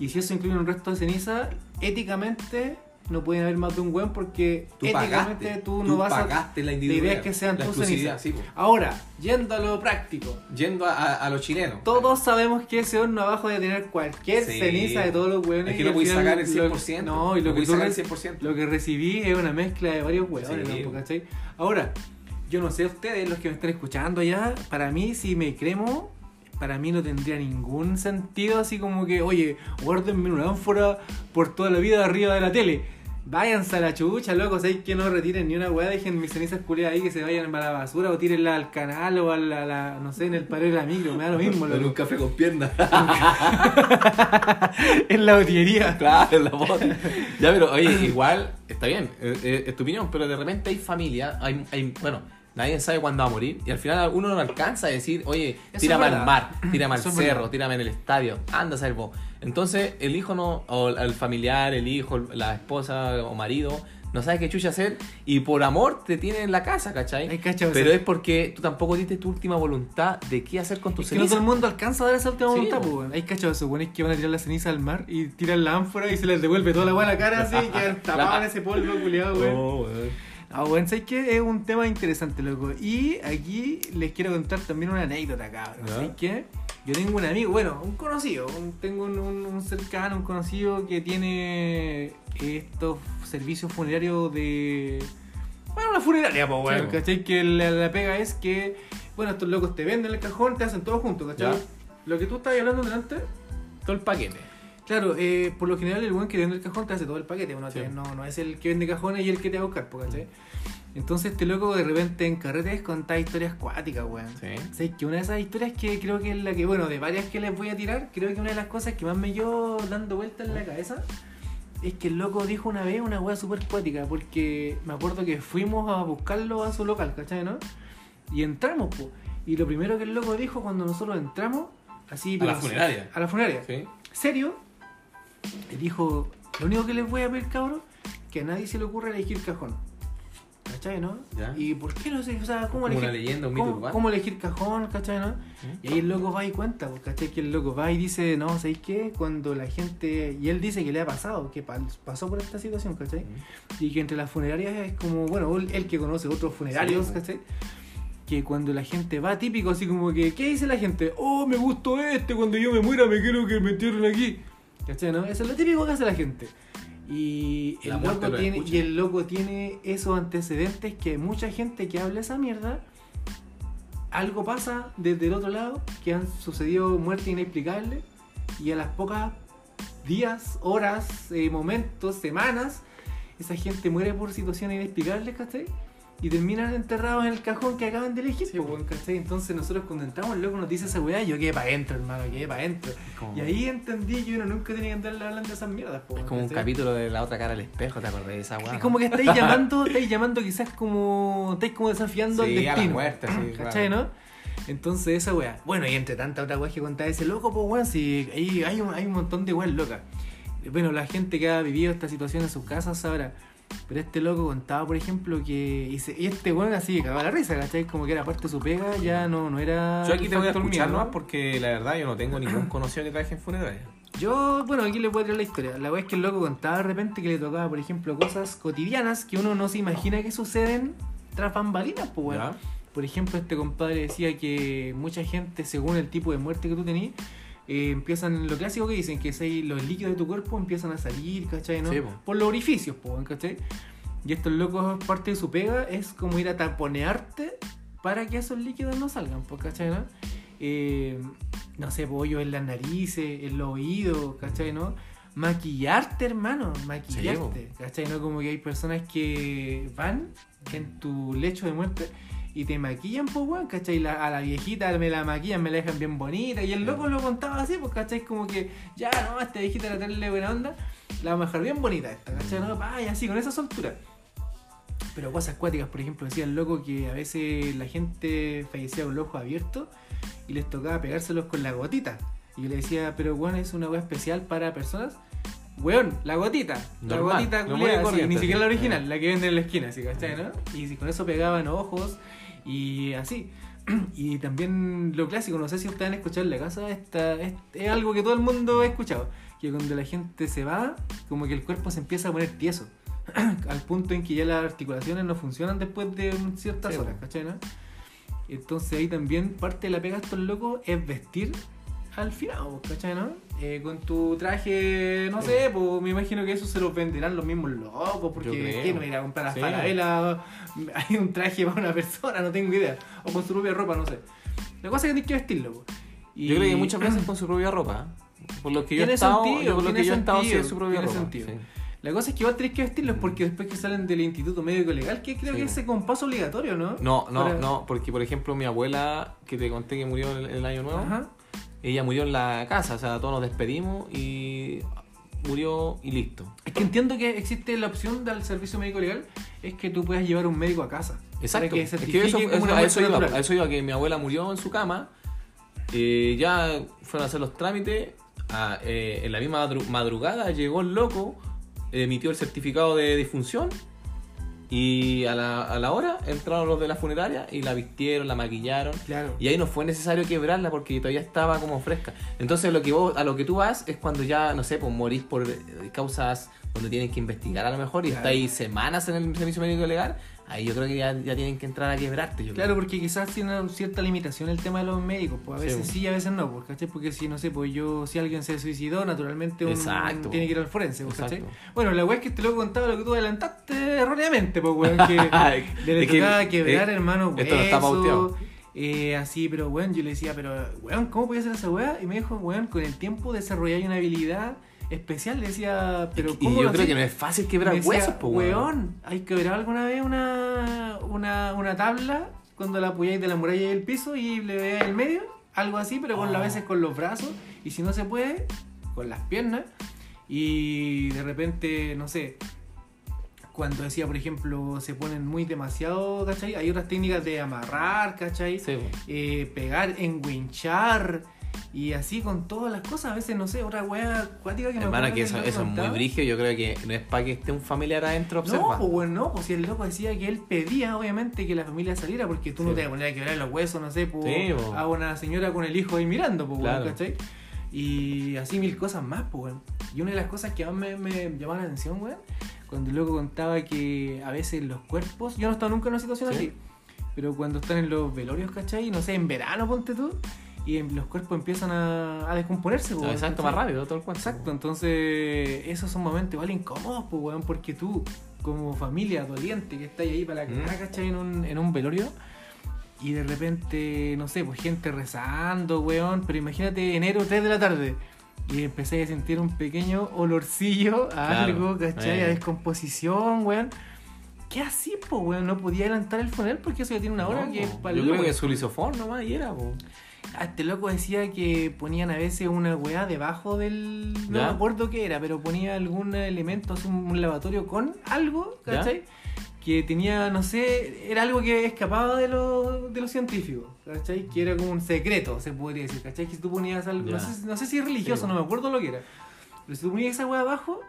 Y si eso incluye un resto de ceniza, éticamente no pueden haber más de un weón porque Tú éticamente pagaste, tú tú no vas pagaste a. la La individualidad, idea es que sean tus cenizas. sí. Ahora, yendo a lo práctico. Yendo a, a, a los chilenos. Todos sabemos que ese horno abajo debe tener cualquier Sí. ceniza de todos los hueones. Es que no final sacar el lo- 100%. No, y lo No que sacar el re- 100%. Lo que recibí es una mezcla de varios hueones, Sí. ¿no? ¿cachai? Ahora, yo no sé ustedes, los que me están escuchando allá, para mí, si me cremo, para mí no tendría ningún sentido así como que, oye, guárdenme una ánfora por toda la vida arriba de la tele. Váyanse a la chucha, loco, ¿sabéis que no retiren ni una weá? Dejen mis cenizas culiadas ahí que se vayan para la basura o tírenla al canal o a la, la- no sé, en el paro de la micro, me da lo mismo, En un café con piernas. en la botillería. Claro, en la bota. Ya, pero oye, igual, está bien, eh, eh, es tu opinión, pero de repente hay familia, hay, hay, bueno, nadie sabe cuándo va a morir, y al final uno no alcanza a decir, oye, tírame al mar, tírame al cerro, tírame en el estadio, anda a saber vos. Entonces, el hijo no, o el familiar, el hijo, la esposa o marido, no sabe qué chucha hacer, y por amor te tiene en la casa, ¿cachai? Hay cachado Pero es porque tú tampoco diste tu última voluntad de qué hacer con tu Es que no todo ceniza. el mundo alcanza a dar esa última Sí, voluntad, pues. Hay cachado esos weones que van a tirar la ceniza al mar y tiran la ánfora y se les devuelve toda la weá a la cara así y quedan tapados en ese polvo culiado, weón. Oh, weón. Ah, bueno, ¿sabes qué? Es un tema interesante, loco. Y aquí les quiero contar también una anécdota, cabrón. Ya. ¿Sabes qué? Yo tengo un amigo, bueno, un conocido. un- tengo un, un- un cercano, un conocido que tiene estos servicios funerarios de. Bueno, una funeraria, pues, weón. Sí. ¿Cachai? Que la, la pega es que, bueno, estos locos te venden el cajón, te hacen todo junto, ¿cachai? Ya. Lo que tú estabas hablando delante. Todo el paquete. Claro, eh, por lo general el buen que vende el cajón te hace todo el paquete, uno Sí. te- no, no es el que vende cajones y el que te va a buscar, ¿cachai? Entonces este loco de repente en carretes contaba historias cuáticas, weón. Sí. ¿Sabes? Que una de esas historias que creo que es la que, bueno, de varias que les voy a tirar, creo que una de las cosas que más me dio dando vueltas en la cabeza es que el loco dijo una vez una weá súper cuática, porque me acuerdo que fuimos a buscarlo a su local, ¿cachai, no? Y entramos, po. Y lo primero que el loco dijo cuando nosotros entramos, así... A la funeraria. A la funeraria Sí. serio, y dijo, lo único que les voy a pedir, cabrón, que a nadie se le ocurra elegir cajón. ¿Cachai, no? Ya. ¿Y por qué no sé? O sea, ¿cómo Como elegir? una leyenda, un mito ¿Cómo, cómo elegir cajón, cachai, no? Y ahí el loco va y cuenta, pues, ¿cachai? Que el loco va y dice, no, ¿sabéis qué? Cuando la gente... Y él dice que le ha pasado, que pa- pasó por esta situación, ¿cachai? Y que entre las funerarias es como, bueno, él, que conoce otros funerarios, Sí, po. ¿cachai? Que cuando la gente va, típico, así como que, ¿qué dice la gente? Oh, me gustó este, cuando yo me muera me quiero que me entierren aquí. ¿Cachai, no? Eso es lo típico que hace la gente. Y La el, muerte loco lo tiene, y el loco tiene esos antecedentes que mucha gente que habla esa mierda, algo pasa desde el otro lado, que han sucedido muertes inexplicables, y a las pocas días, horas, eh, momentos, semanas, esa gente muere por situaciones inexplicables, ¿cachai? Y terminan enterrados en el cajón que acaban de elegir, Sí, weón, ¿cachai? Entonces nosotros cuando entramos, el loco nos dice esa weá, yo quedé para adentro, hermano, quedé para adentro. como- Y ahí entendí que uno nunca tenía que andarle hablando de esas mierdas, po, Es weón, como un capítulo de la otra cara del espejo, ¿te acordás de esa weá? Es como que estáis llamando, estáis llamando quizás como. estáis como desafiando Sí, al a la destino. muerte, sí, ¿Cachai, claro. no? Entonces esa weá. Bueno, y entre tanta otra weá que contaba ese loco, pues weón, si hay, hay, un, hay un montón de weas locas. Bueno, la gente que ha vivido esta situación en sus casas sabrá. Pero este loco contaba, por ejemplo, que. Y, se- y este weón así cagaba la risa, ¿cachai? Como que era parte de su pega, ya no, no era. Yo aquí te voy a escuchar nomás porque la verdad yo no tengo ningún conocido que trabaje en funeraria. Yo, bueno, aquí le voy a traer la historia. La weá es que el loco contaba de repente que le tocaba, por ejemplo, cosas cotidianas que uno no se imagina que suceden tras bambalinas, pues weón. Por ejemplo, este compadre decía que mucha gente, según el tipo de muerte que tú tenías, eh, empiezan, lo clásico que dicen, que si los líquidos de tu cuerpo empiezan a salir, ¿cachai? ¿no? Sí, po. Por los orificios, po, ¿cachai? Y estos locos, parte de su pega es como ir a taponearte para que esos líquidos no salgan, pues, ¿cachai? ¿no? Eh, no sé, pollo en las narices, en los oídos, ¿cachai? ¿no? Maquillarte, hermano, maquillarte, ¿cachai? ¿no? Como que hay personas que van en tu lecho de muerte y te maquillan, pues, weón, ¿cachai? La- a la viejita me la maquillan, me la dejan bien bonita. Y el loco lo contaba así, pues, ¿cachai? Como que, ya, no, a esta viejita la tenerle buena onda, la vamos a dejar bien bonita esta, ¿cachai? No, vaya, así, con esa soltura. Pero cosas acuáticas, por ejemplo, decía el loco que a veces la gente fallecía con los ojos abiertos y les tocaba pegárselos con la gotita. Y yo le decía, pero weón, es una weá especial para personas. Weón, la gotita. La Normal, gotita culiada, así, corriente, ni siquiera la original, la que venden en la esquina, así, ¿cachai? ¿no? Y si con eso pegaban ojos y así. Y también lo clásico, no sé si ustedes han escuchado en la casa, esta, es, es algo que todo el mundo ha escuchado, que cuando la gente se va, como que el cuerpo se empieza a poner tieso, al punto en que ya las articulaciones no funcionan después de ciertas Sí, horas. ¿cachai? no? Entonces ahí también parte de la pega de estos locos es vestir al final, ¿cachai? no? Eh, con tu traje, no sé, pues me imagino que eso se lo venderán los mismos locos, porque. ¿quién va a ir a comprar las Sí. Hay un traje para una persona, no tengo idea. O con su propia ropa, no sé. La cosa es que tienes que vestirlo, pues. Y- Yo creo que muchas veces con su propia ropa. Por lo que yo he estado, sentido, por lo que yo he estado sí sentido, es su propia ropa. sentido. sí. La cosa es que igual tenés que vestirlos porque después que salen del Instituto Médico Legal, que creo Sí. que es como un paso obligatorio, ¿no? No, no, Para- no, porque por ejemplo mi abuela, que te conté que murió el, el año nuevo, Ajá. Ella murió en la casa, o sea, todos nos despedimos y murió y listo. Es que entiendo que existe la opción del servicio médico legal, es que tú puedas llevar un médico a casa. Exacto. Que Es que eso, eso- a, eso iba, a eso iba, que mi abuela murió en su cama, eh, ya fueron a hacer los trámites, a- eh, en la misma madru- madrugada llegó el loco, emitió el certificado de difunción y a la, a la hora entraron los de la funeraria y la vistieron, la maquillaron. Claro. Y ahí no fue necesario quebrarla porque todavía estaba como fresca. Entonces lo que vos, a lo que tú vas es cuando ya, no sé, pues morís por eh, causas donde tienen que investigar a lo mejor y Claro. está ahí semanas en el servicio médico legal. Ahí yo creo que ya, ya tienen que entrar a quebrarte. Yo Claro, creo. porque quizás tiene cierta limitación el tema de los médicos, pues a Sí, veces pues. sí, a veces no, pues, ¿cachai? Porque si, no sé, pues yo, si alguien se suicidó, naturalmente un, tiene que ir al forense, pues, ¿cachai? Bueno, la weá es que te lo contaba lo que tú adelantaste erróneamente, pues, weón, que le Es que, tocaba quebrar, eh, hermano, esto no está hueso, pauteado. eh, así, pero weón, yo le decía, pero weón, ¿cómo podía hacer esa weá? Y me dijo, weón, con el tiempo desarrolláis una habilidad especial, decía, pero y ¿cómo yo creo que no es fácil quebrar decía, huesos, pues, weón. ¿hay quebrado alguna vez una, una, una tabla cuando la apoyáis de la muralla y el piso y le veáis el medio? Algo así, pero con Oh. a veces con los brazos y si no se puede, con las piernas. Y de repente, no sé, cuando decía, por ejemplo, se ponen muy demasiado, ¿cachai? Hay otras técnicas de amarrar, ¿cachai? Sí. Eh, pegar, enguinchar y así con todas las cosas. A veces, no sé, otra wea acuática que Hermano, que eso, es muy brígido. Yo creo que no es para que esté un familiar adentro No, observando. pues bueno, no, pues si el loco decía que él pedía, obviamente, que la familia saliera, porque tú no te vas a poner a quebrar los huesos, no sé, pues, Sí, a una señora con el hijo ahí mirando, pues, Claro. ¿cachai? Y así mil cosas más, pues. Y una de las cosas que más me, me llamaba la atención, weón, cuando el loco contaba que a veces los cuerpos, yo no he estado nunca en una situación Sí. así, pero cuando están en los velorios, ¿cachai? No sé, en verano, ponte tú, y los cuerpos empiezan a, a descomponerse, No, exacto, más rápido todo el cuento. Exacto, entonces esos son momentos igual incómodos, pues, weón, porque tú, como familia doliente que está ahí para la Mm. cara, ¿cachai? En un, en un velorio, y de repente, no sé, pues gente rezando, weón, pero imagínate enero 3 de la tarde. Y empecé a sentir un pequeño olorcillo a Claro, algo, ¿cachai? eh. A descomposición, weón. ¿Qué así, pues, weón? No podía adelantar el funeral porque eso ya tiene una hora No, que es po. para Yo creo que su lisofón nomás y era, po. Este loco decía que ponían a veces una weá debajo del. No ¿Ya? me acuerdo qué era, pero ponía algún elemento, un, lavatorio con algo, ¿Ya? ¿cachai? Que tenía, no sé, era algo que escapaba de los de los científicos, ¿cachai? Que era como un secreto, se podría decir, ¿cachai? Que si tú ponías algo, no sé, no sé si es religioso, Sí. no me acuerdo lo que era. Pero si tú ponías esa weá abajo,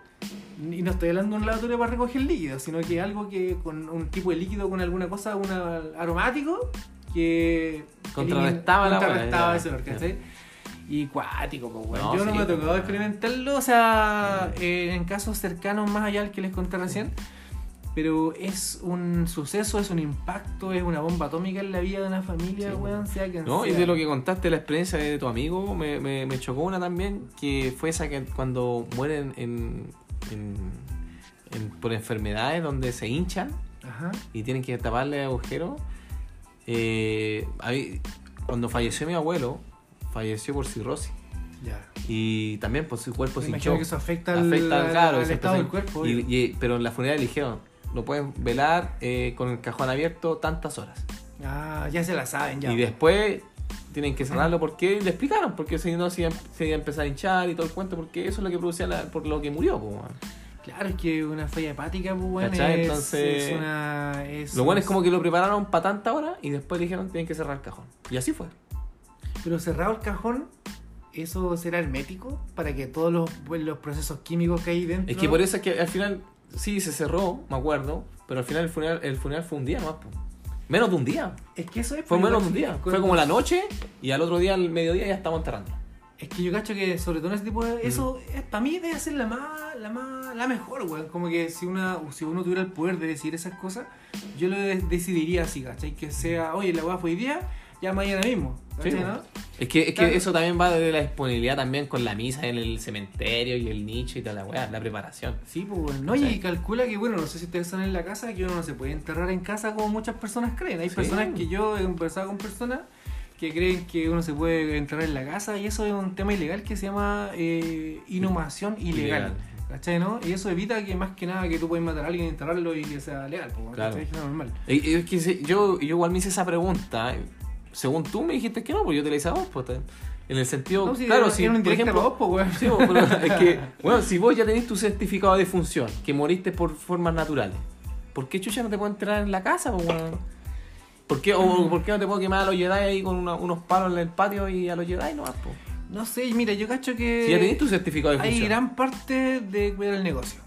y no estoy hablando de un lavatorio para recoger líquido, sino que algo que con un tipo de líquido con alguna cosa, un aromático, que Contrarrestaba la contrarrestaba ese olor. Y cuático, pues, weón. No, Yo no sí, me ha tocado experimentarlo, o sea, eh, en casos cercanos más allá del que les conté recién. Pero es un suceso, es un impacto, es una bomba atómica en la vida de una familia, Sí, weón, sea quien No, y de lo que contaste, la experiencia de tu amigo, me, me, me chocó una también, que fue esa que cuando mueren en, en- en- por enfermedades donde se hinchan Ajá. y tienen que taparle agujeros. Eh, cuando falleció mi abuelo, falleció por cirrosis. Ya. Y también por su cuerpo se hinchó. que eso afecta al, Afecta, al- claro, al se estado del cuerpo. y- pero en la funeraria dijeron, lo pueden velar eh, con el cajón abierto tantas horas. Ah, ya se la saben, ya. Y después tienen que cerrarlo porque le explicaron, porque si no se iba, se iba a empezar a hinchar y todo el cuento, porque eso es lo que producía la- por lo que murió. po. Claro, es que una falla hepática, pues, es, Entonces, es una... Es, Lo bueno es como que lo prepararon para tanta hora y después dijeron tienen que cerrar el cajón. Y así fue. Pero cerrado el cajón, ¿eso será hermético? Para que todos los, pues, los procesos químicos que hay dentro... Es que por eso es que al final sí se cerró, me acuerdo, pero al final el funeral, el funeral fue un día nomás. po. Menos de un día. Es que eso es... Fue menos de un día. Fue como la noche y al otro día, al mediodía, ya estamos enterrando. Es que yo cacho que sobre todo en ese tipo Mm. de... Eso es, para mí debe ser la más, la más, la mejor, weón. Como que si una si uno tuviera el poder de decidir esas cosas, yo lo de- decidiría así, ¿cachai? Que sea, oye, la weá fue hoy día, ya mañana mismo. ¿Cachai, Sí, no? Es que, es que eso también va de la disponibilidad también con la misa en el cementerio y el nicho y toda la weá, la preparación. Sí, pues bueno. No, y calcula que, bueno, no sé si ustedes están en la casa, que uno no se puede enterrar en casa como muchas personas creen. Hay Sí. personas que yo he conversado con personas que creen que uno se puede enterrar en la casa y eso es un tema ilegal que se llama eh, inhumación ilegal. Ilegal. ¿Cachai, no? Y eso evita que más que nada que tú puedas matar a alguien enterrarlo y que sea legal, pues, Claro. normal. Es que yo, yo igual me hice esa pregunta. Según tú me dijiste que no, pues yo te la hice a vos. Pues, en el sentido. No, si claro, si, por ejemplo. vos, pues. Sí, pero es que, bueno, si vos ya tenés tu certificado de función, que moriste por formas naturales, ¿por qué chucha no te puedo entrar en la casa, pues, weón? ¿Por qué, o, ¿Por qué no te puedo quemar a los Jedi ahí con una- unos palos en el patio y a los Jedi nomás, pues? No sé, mira, yo cacho que Si ya tenés tu certificado de hay función. gran parte de cuidar el negocio.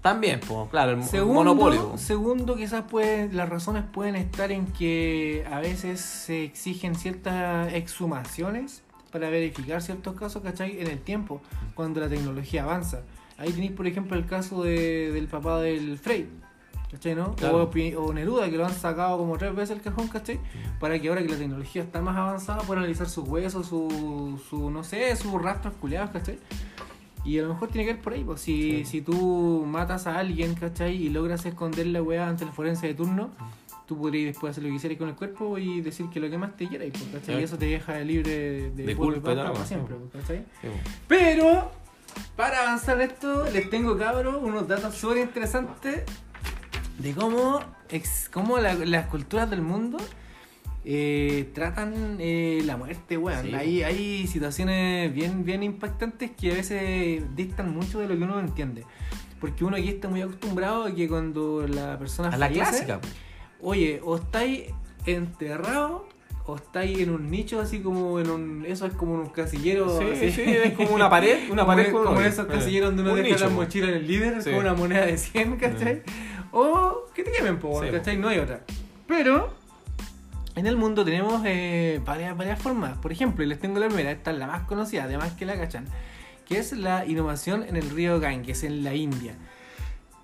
También, pues, claro, el Segundo, monopolio. po. segundo, quizás puede, las razones pueden estar en que a veces se exigen ciertas exhumaciones para verificar ciertos casos, ¿cachai? En el tiempo, cuando la tecnología avanza. Ahí tenéis, por ejemplo, el caso de- del papá del Frey, ¿cachai? ¿no? Claro. O, o Neruda, que lo han sacado como tres veces el cajón, ¿cachai? Para que ahora que la tecnología está más avanzada, puedan analizar sus huesos, su, su no sé, sus rastros culeados, ¿cachai? Y a lo mejor tiene que ver por ahí, pues si, Sí. si tú matas a alguien, ¿cachai? Y logras esconder la weá ante el forense de turno, tú podrías después hacer lo que quisieras con el cuerpo y decir que lo que más te quieras, pues, ¿cachai? Claro. Y eso te deja libre de, De culpa para siempre, pues, ¿cachai? Sí, po. Pero, para avanzar esto, les tengo, cabros, unos datos súper interesantes de cómo, ex- cómo la- las culturas del mundo eh, tratan eh, la muerte, weón. Sí. Hay, hay situaciones bien, bien impactantes que a veces distan mucho de lo que uno entiende. Porque uno aquí está muy acostumbrado a que cuando la persona A la fallece, clásica, po. Oye, o estáis enterrados o estáis en un nicho así como en un. Eso es como un casillero. Sí, así. sí, es como una pared, una como pared un como hoyo. esos casilleros donde uno un deja nicho, la po. mochila en el líder, Sí. como una moneda de 100, ¿cachai? O que te quemen, po, Sí, ¿cachai? No hay otra. Pero en el mundo tenemos eh, varias, varias formas. Por ejemplo, y les tengo la primera, esta es la más conocida, además que la cachan, que es la inhumación en el río Ganges, en la India.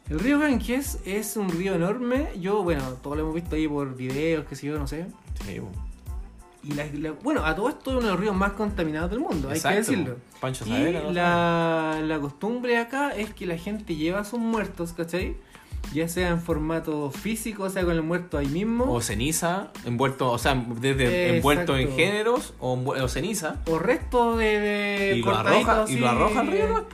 El río Ganges es un río enorme. Yo, bueno, todos lo hemos visto ahí por videos, que sé yo, no sé. Sí, po. Y la- la- bueno, a todo esto es uno de los ríos más contaminados del mundo, hay Exacto, que decirlo. Pancho Y ¿no? la, la costumbre acá es que la gente lleva a sus muertos, ¿cachai? Ya sea en formato físico, o sea, con el muerto ahí mismo. O ceniza, envuelto, o sea, desde Exacto. envuelto en géneros o, ceniza. O resto de, de Y lo arroja, y lo arroja al río, ¿no?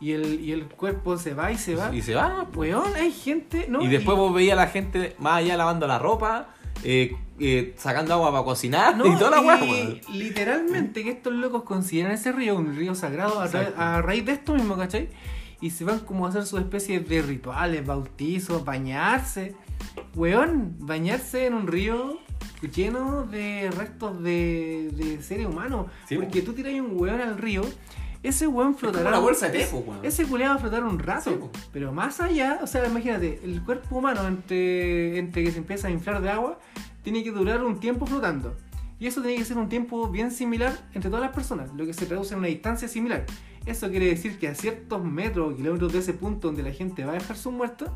Y el, y el cuerpo se va y se va. Y se va. Weón, hay gente, ¿no? y después vos veías a la gente más allá lavando la ropa, eh, eh, sacando agua para cocinar No, y toda la weón. literalmente que estos locos consideran ese río un río sagrado a, ra- a raíz de esto mismo, ¿cachai? Y se van como a hacer su especie de rituales, bautizos, bañarse. Weón, bañarse en un río lleno de restos de, de seres humanos. Sí, Porque tú tiras un weón al río, ese weón flotará. una bolsa de té, po, weón. Ese culeado va a flotar un rato. Sí, po. pero más allá, o sea, imagínate, el cuerpo humano entre, entre que se empieza a inflar de agua, tiene que durar un tiempo flotando. Y eso tiene que ser un tiempo bien similar entre todas las personas, lo que se traduce en una distancia similar. Eso quiere decir que a ciertos metros o kilómetros de ese punto donde la gente va a dejar sus muertos,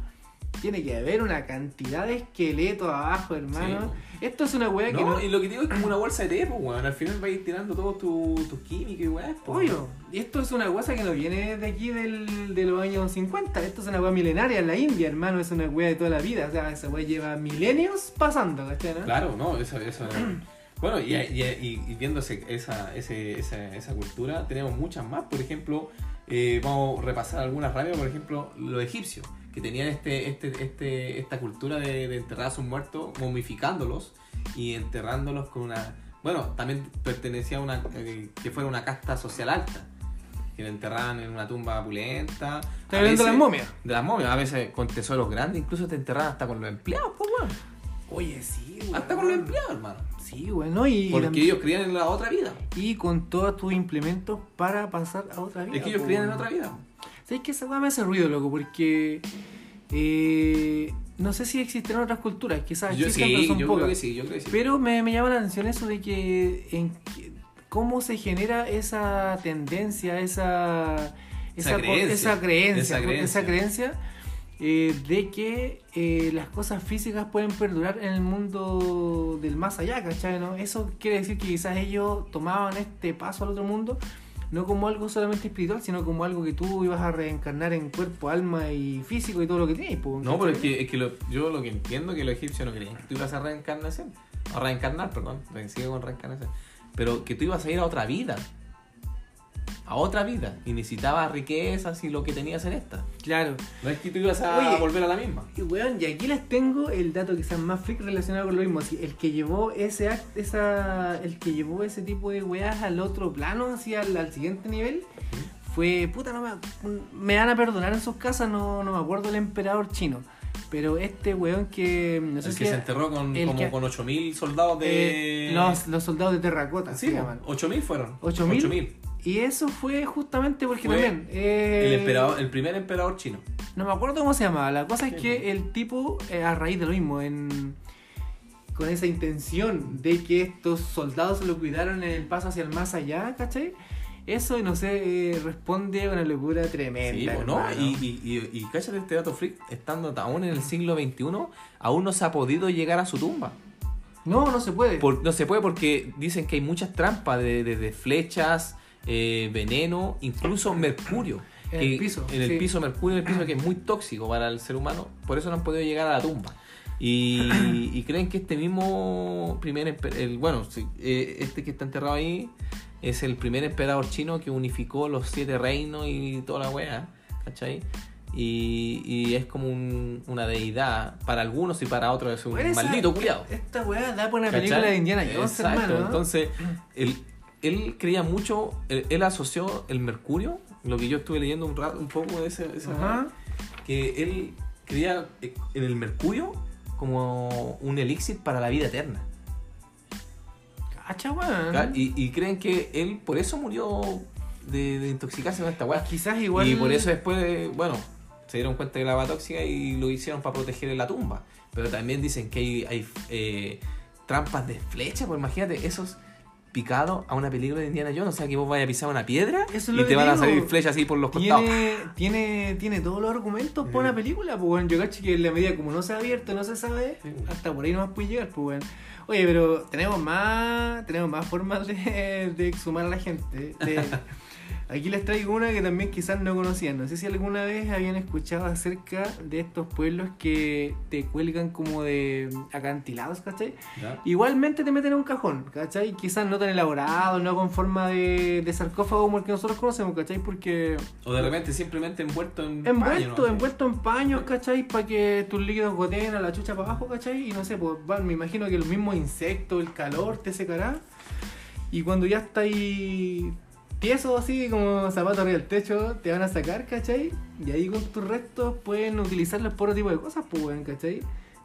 tiene que haber una cantidad de esqueletos abajo, hermano. Esto es una weá que No, no. y lo que digo es como una bolsa de pues, weón. Al final vais tirando todos tus tus químicos y weá. Obvio, y esto es una guasa que no viene de aquí del, de los años 50, esto es una weá milenaria en la India, hermano, es una weá de toda la vida, o sea, esa weá lleva milenios pasando, ¿cachai? no? Claro, no, eso, eso. Bueno, y, y, y- ese- esa, ese- esa, esa cultura, tenemos muchas más. Por ejemplo, eh, vamos a repasar algunas rápidas. Por ejemplo, los egipcios, que tenían este, este, este, esta cultura de, de enterrar a sus muertos, momificándolos y enterrándolos con una. Bueno, también pertenecía a una. eh, que fuera una casta social alta. Que la enterraban en una tumba opulenta. Está A hablando de las momias. De las momias, a veces con tesoros grandes, incluso te enterraban hasta con los empleados, pues, weón. Oye, sí, weón. Hasta con los empleados, hermano. Sí, bueno, y, Porque y, ellos creían en la otra vida. y con todos tus implementos para pasar a otra vida. Es que ellos creían en weón. otra vida. ¿Sabes qué? Esa me hace ruido, loco, porque. eh, no sé si existen otras culturas, quizás Yo existen, sí, pero son yo pocas. creo que sí, yo creo que sí. Pero me, me llama la atención eso de que, en que- cómo se genera esa tendencia, esa, Esa creencia. esa creencia, Esa creencia. esa creencia, eh, de que eh, las cosas físicas pueden perdurar en el mundo del más allá, ¿cachai? ¿no? Eso quiere decir que quizás ellos tomaban este paso al otro mundo no como algo solamente espiritual, sino como algo que tú ibas a reencarnar en cuerpo, alma y físico y todo lo que tienes. po, No, pero es que, es que lo- yo lo que entiendo es que los egipcios no creían que tú ibas a reencarnación. A reencarnar, perdón. Sigue con reencarnación. Pero que tú ibas a ir a otra vida. A otra vida y necesitabas riquezas y lo que tenías en esta. Claro. No es que tú ibas a Oye. volver a la misma. Y weón, y aquí les tengo el dato quizás más freak relacionado con lo mismo. Así, el que llevó ese act, esa, el que llevó ese tipo de weas al otro plano, así al, al siguiente nivel, fue, puta, no me, me van a perdonar en sus casas, no, no me acuerdo el emperador chino. Pero este weón que, no sé el si que se enterró con, como que- con 8000 soldados de. eh, los, los soldados de terracota Sí, se llaman. 8000 fueron. 8000. 8000. Y eso fue justamente porque Fue también. eh, El, emperador, el primer emperador chino. No me acuerdo cómo se llamaba. La cosa es que pues. el tipo, eh, a raíz de lo mismo, en, con esa intención de que estos soldados se lo cuidaran en el paso hacia el más allá, ¿cachai? Eso, no sé, eh, responde a una locura tremenda. Sí, po, ¿no? Y, y, y, y cáchate este dato freak, estando aún en el siglo XXI, aún no se ha podido llegar a su tumba. No, no se puede. Por- no se puede porque dicen que hay muchas trampas de, de- de flechas, eh, veneno, incluso mercurio. En que- el piso, En el sí. piso, mercurio en el piso que es muy tóxico para el ser humano. Por eso no han podido llegar a la tumba. Y, y creen que este mismo primer el bueno, eh, este que está enterrado ahí es el primer emperador chino que unificó los siete reinos y toda la wea, ¿cachai? Y, y es como un- una deidad para algunos y para otros es un esa- maldito culiado. Esta weá da por una ¿Cachai? película de Indiana Jones, Exacto. hermano. ¿no? Entonces, él, él creía mucho, él, él asoció el mercurio, lo que yo estuve leyendo un, rato, un poco de ese, Ajá. que él creía eh, en el mercurio como un elixir para la vida eterna. Cacha, weón. Y, y creen que él por eso murió de, de intoxicarse con esta weá. Quizás igual. Y por eso después, bueno, se dieron cuenta que la agua tóxica y lo hicieron para proteger en la tumba. Pero también dicen que hay, hay eh, trampas de flecha, pues imagínate, esos picados a una película de Indiana Jones, o sea que vos vayas a pisar una piedra Eso y te van a salir flechas así por los costados. Tiene, tiene, todos los argumentos para Sí. una película, pues bueno, yo cacho que en la medida como no se ha abierto, no se sabe, Sí. hasta por ahí no más puede llegar, pues bueno. Oye, pero tenemos más, tenemos más formas de, de exhumar a la gente. de- aquí les traigo una que también quizás no conocían. No sé si alguna vez habían escuchado acerca de estos pueblos que te cuelgan como de acantilados, ¿cachai? ¿Ya? Igualmente te meten en un cajón, ¿cachai? Quizás no tan elaborado, no con forma de, de sarcófago como el que nosotros conocemos, ¿cachai? Porque O de repente simplemente envuelto en envuelto, paño, ¿no? envuelto en paños, ¿cachai? Para que tus líquidos goteen a la chucha para abajo, ¿cachai? Y no sé, pues van, me imagino que los mismos insectos, el calor te secará. Y cuando ya está ahí tieso así, como zapato arriba del techo, te van a sacar, ¿cachai? Y ahí con tus restos pueden utilizarlos por otro tipo de cosas, pues, weón, ¿cachai?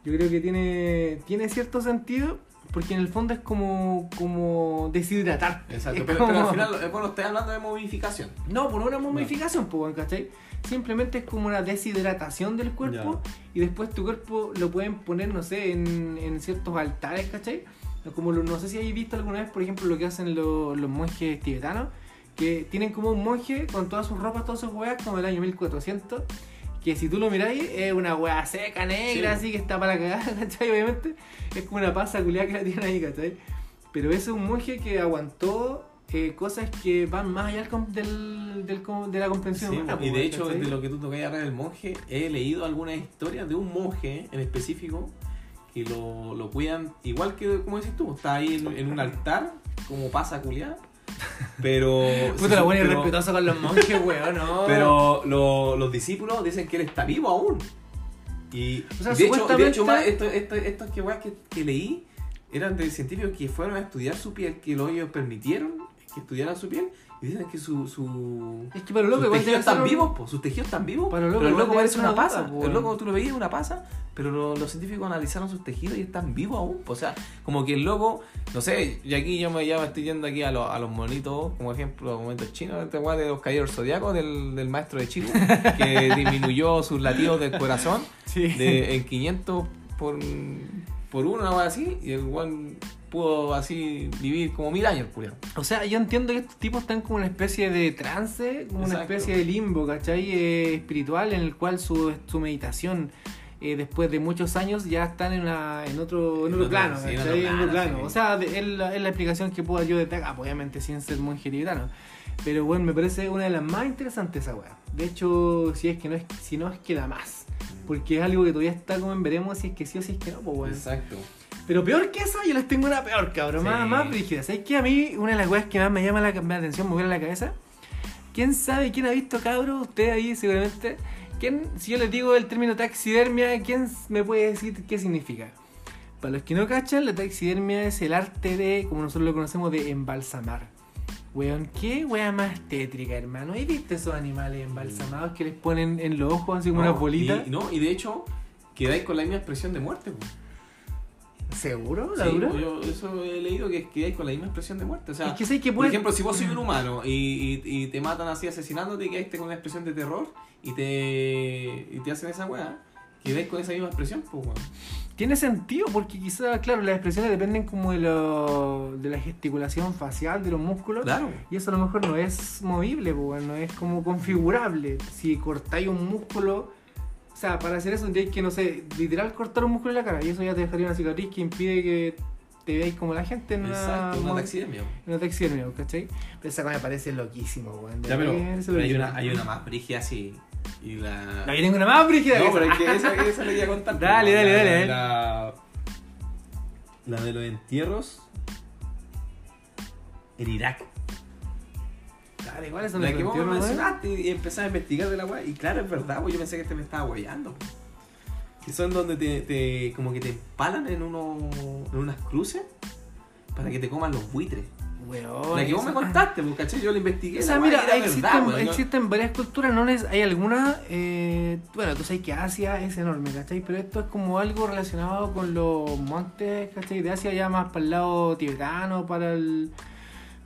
Yo creo que tiene, tiene cierto sentido, porque en el fondo es como, como deshidratar. Exacto, pero, pero al final, eh, bueno, estoy hablando de momificación. no, por una momificación, pues, weón, ¿cachai? Simplemente es como una deshidratación del cuerpo y después tu cuerpo lo pueden poner, no sé, en, en ciertos altares, ¿cachai? Como lo- no sé si habéis visto alguna vez, por ejemplo, lo que hacen lo- los monjes tibetanos, que tienen como un monje con todas sus ropas, todas sus weas, como del año 1400, que si tú lo miráis es una wea seca, negra, Sí. así que está para la cagada, ¿cachai? Obviamente es como una pasa culiada que la tienen ahí, ¿cachai? Pero ese es un monje que aguantó eh, cosas que van más allá del, del, del de la comprensión Sí, humana, y de hecho, ¿cachai? de lo que tú tocas ahora del monje, he leído algunas historias de un monje en específico que lo, lo cuidan, igual que, como dices tú, está ahí en, en un altar, como pasa culiar, pero... Puta la buena y respetuosa con los monjes, weón, no. Pero lo- los discípulos dicen que él está vivo aún. Y, O sea, de, hecho, de hecho, supuestamente- más, esto, esto, estos que, weas que, que leí eran de científicos que fueron a estudiar su piel, que los ellos permitieron que estudiaran su piel y dicen que su, su, Es que para lo loco sus igual tejidos están vivos, po, sus tejidos están vivos, Para lo loco pero el loco parece una una pasa. po, el loco tú lo veías una pasa, pero lo- los científicos analizaron sus tejidos y están vivos aún. po. O sea, como que el loco, no sé, y aquí yo me, ya me estoy yendo aquí a, los- a los monitos, como ejemplo, los momentos chinos, este weá de los caballeros zodiacos del, del maestro de Chico, que disminuyó sus latidos del corazón Sí. de, en 500 por, por uno, una weá así, y el weón pudo así vivir como mil años, culiao. O sea, yo entiendo que estos tipos están como una especie de trance, como una especie de limbo, ¿cachai? Eh, espiritual en el cual su, su meditación, eh, después de muchos años, ya están en, una, en otro, en otro plano, sí, en otro En otro plano, sí. O sea, de- es, la, es la explicación que puedo yo desde acá, obviamente sin ser monje tibetano. Pero bueno, me parece una de las más interesantes esa weá. De hecho, si es que no es, si no es que la más. Porque es algo que todavía está como en veremos si es que sí o si es que no, pues bueno. Exacto. Pero peor que esa, yo les tengo una peor, cabrón. Más, Sí. más rígida. ¿Sabes que A mí, una de las weas que más me llama la, la atención, me vuela la cabeza, ¿Quién sabe, quién ha visto cabros? Usted ahí seguramente. ¿Quién, si yo les digo el término taxidermia, ¿quién me puede decir qué significa? Para los que no cachan, la taxidermia es el arte de, como nosotros lo conocemos, de embalsamar. Weón, qué wea más tétrica, hermano. ¿Has visto esos animales embalsamados que les ponen en los ojos así como No, una bolita? Y, no, y de hecho, quedáis con la misma expresión de muerte. po. ¿Seguro? ¿La Sí, dura? yo eso he leído que quedáis con la misma expresión de muerte. O sea, Es que sé que por puede... ejemplo, si vos sois un humano y, y- y te matan así asesinándote y quedaste con una expresión de terror y te, y te hacen esa weá, quedáis con esa misma expresión, pues weón. Tiene sentido porque quizás, claro, las expresiones dependen como de, lo, de la gesticulación facial, de los músculos. Claro. Y eso a lo mejor no es movible, pues, no es como configurable. Si cortáis un músculo, o sea, para hacer eso tendríais que, no sé, literal cortar un músculo en la cara y eso ya te dejaría una cicatriz que impide que te veáis como la gente en una, Exacto, una mo- taxidermia. una taxidermia, ¿cachai? Pero esa cosa me parece loquísimo, weón. Ya, pero, pero lo hay, una, hay una más brígida así. Y la. No, yo tengo una más brígida No, esa. pero es que esa, esa le quería contar. pues, Dale, dale, la, dale. La, la de los entierros en Irak. Dale, ¿cuáles son La los que vos me mencionaste y empecé a investigar de la weá. Y claro, es verdad, pues yo pensé que este me estaba hueveando. Que son donde te, te- como que te empalan en, uno, en unas cruces para que te coman los buitres. Weón, la que vos me eso- contaste, pues, ¿cachai? Yo la investigué. O sea, mira, existen, verdad, ¿no? existen varias culturas, no les, hay algunas, eh, bueno, tú sabes que Asia es enorme, ¿cachai? Pero esto es como algo relacionado con los montes, ¿cachai? De Asia ya más para el lado tibetano, para el,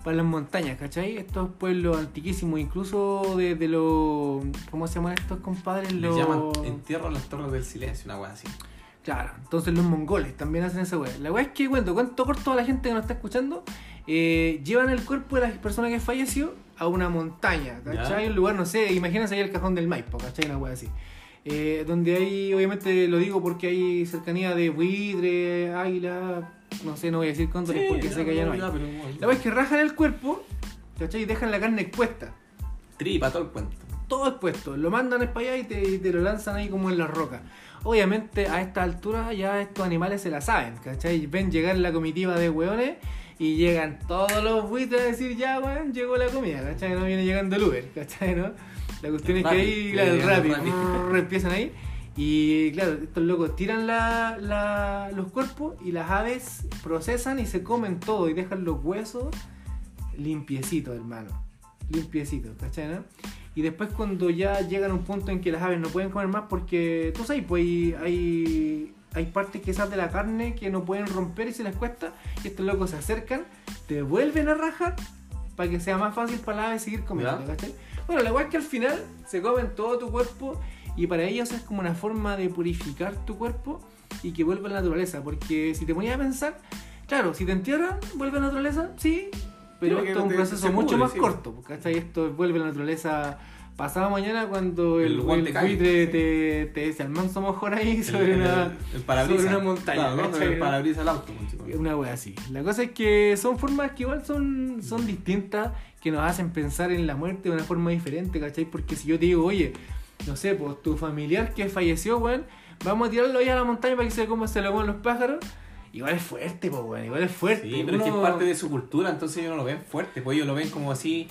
para las montañas, ¿cachai? Estos pueblos antiquísimos, incluso de, de los, ¿cómo se llaman estos compadres? Los... llaman entierro en las torres del silencio, una weá así. Claro, entonces los mongoles también hacen esa weá. La weá es que, cuento, cuento corto a la gente que nos está escuchando, eh, llevan el cuerpo de la persona que falleció a una montaña, ¿cachai? Un lugar, no sé, imagínense ahí el cajón del Maipo, ¿cachai? Una weá así. Eh, donde hay, obviamente lo digo porque hay cercanía de buitre, águila, no sé, no voy a decir cóndores porque sé que ya no hay. pero, La weá es que rajan el cuerpo, ¿cachai? Y dejan la carne expuesta. Tripa, todo el cuento. todo expuesto. Lo mandan para allá y te, y te lo lanzan ahí como en la roca. Obviamente a esta altura ya estos animales se la saben, ¿cachai? Ven llegar la comitiva de hueones y llegan todos los buitres a decir ya, weón, llegó la comida, ¿cachai? No viene llegando el Uber, ¿cachai? ¿no? La cuestión es que ahí, claro, rápido, empiezan ahí. Y claro, estos locos tiran la, la- los cuerpos y las aves procesan y se comen todo y dejan los huesos limpiecitos, hermano. Limpiecitos, ¿cachai? no? Y después cuando ya llegan a un punto en que las aves no pueden comer más porque, tú sabes, pues hay, hay, hay partes que salen de la carne que no pueden romper y se les cuesta y estos locos se acercan, te vuelven a rajar para que sea más fácil para la ave seguir comiendo. ¿cachai? Bueno, la es que al final se comen todo tu cuerpo y para ellos es como una forma de purificar tu cuerpo y que vuelva a la naturaleza, porque si te ponías a pensar, claro, si te entierran, vuelve a la naturaleza, sí, pero esto es un proceso mucho más corto, ¿cachai? Esto vuelve a la naturaleza pasado mañana cuando el, buitre te, te dice al manso mojón ahí sobre el, una, sobre una montaña. El parabrisas del auto. una wea así. La cosa es que son formas que igual son, son distintas, que nos hacen pensar en la muerte de una forma diferente, ¿cachai? Porque si yo te digo, oye, no sé, pues tu familiar que falleció, weón, vamos a tirarlo ahí a la montaña para que se vea cómo se lo comen los pájaros. Igual es fuerte, pues, weón, igual es fuerte. Sí, pero es que es parte de su cultura, entonces ellos no lo ven fuerte, pues ellos lo ven como así,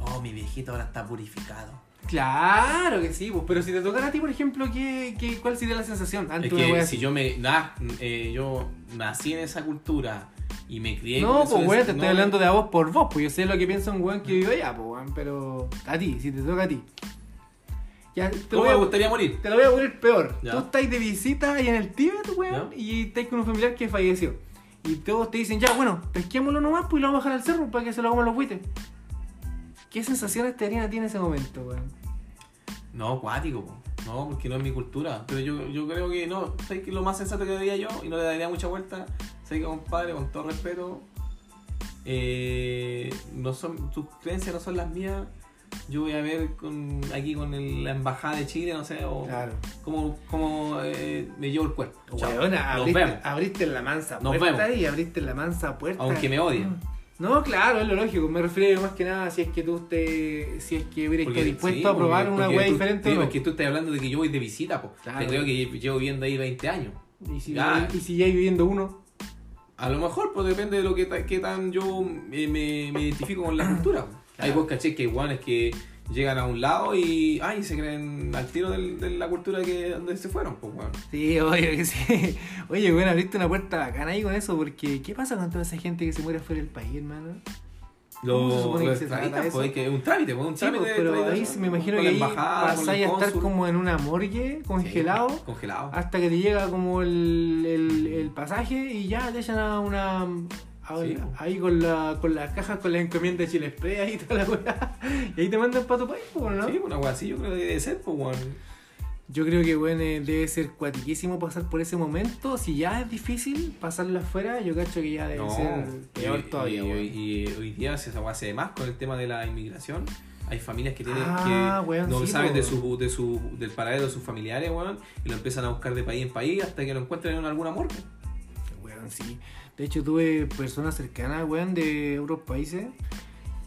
oh, mi viejito ahora está purificado. Claro que sí, pues, pero si te tocara a ti, por ejemplo, ¿qué, qué, cuál sería la sensación Es que si yo me na- eh, yo nací en esa cultura y me crié No, pues weón, te no- estoy hablando de a vos por vos, pues yo sé lo que piensa un weón que vive allá, pues weón, pero a ti, si te toca a ti. Ya, te lo ¿Cómo voy me a, gustaría morir? te lo voy a poner peor. Ya. Tú estás de visita ahí en el Tíbet, weón, y estás con un familiar que falleció. Y todos te dicen, ya, bueno, pesquémoslo nomás, pues y lo vamos a bajar al cerro para que se lo coman los buitres. ¿Qué sensaciones te darían a ti en ese momento, weón? No, cuático, po. no, porque no es mi cultura. Pero yo, yo creo que no, ¿sabes que lo más sensato que diría yo? Y no le daría mucha vuelta, sé que compadre, con todo respeto, eh, no son, tus creencias no son las mías. Yo voy a ver con, aquí con el- la embajada de Chile, no sé, o Claro. cómo, cómo, eh, me llevo el cuerpo. Weona, Nos abriste, vemos. abriste la mansa Nos puerta vemos. y abriste la mansa puerta. Aunque me odien. No, claro, es lo lógico. Me refiero más que nada si es que tú te, si es que hubieras Porque- dispuesto sí, a probar porque- una tú- diferente. sí, no. Es que tú estás hablando de que yo voy de visita, pues. Claro. creo que llevo viviendo ahí 20 años. Y si, Ya. y si ya hay viviendo uno. A lo mejor, pues depende de lo que, tan yo eh, me, me identifico con la cultura. Hay vos caché que igual que llegan a un lado y ay, se creen al tiro del- de la cultura que donde se fueron, pues weón. Sí, oye, que sí. Oye, bueno, abriste una puerta bacana ahí con eso, porque ¿qué pasa con toda esa gente que se muere fuera del país, hermano? ¿Cómo se Lo, lo que se trata extraditan, eso? pues, que es un trámite, pues, un trámite pues, pero ahí se me imagino que ahí pasáis a estar como en una morgue congelado Sí, congelado. hasta que te llega como el, el, el pasaje y ya te echan a una. A- Sí. Ahí con la con las cajas con la encomienda de Chile Express ahí toda la weá. Y ahí te mandan para tu país, pues, ¿no? Sí, una wea así yo creo que debe ser, pues weón. Yo creo que bueno, eh, debe ser cuatiquísimo pasar por ese momento. Si ya es difícil pasarlo afuera, yo cacho que ya debe No, ser peor y, todavía, y, weón. y hoy día se hace más con el tema de la inmigración. Hay familias que tienen Ah, que weón, no sí, saben po. de su, de su, del paradero de sus familiares, weón, y lo empiezan a buscar de país en país hasta que lo encuentren en alguna morgue. Weón, sí. De hecho, tuve personas cercanas, weón, de otros países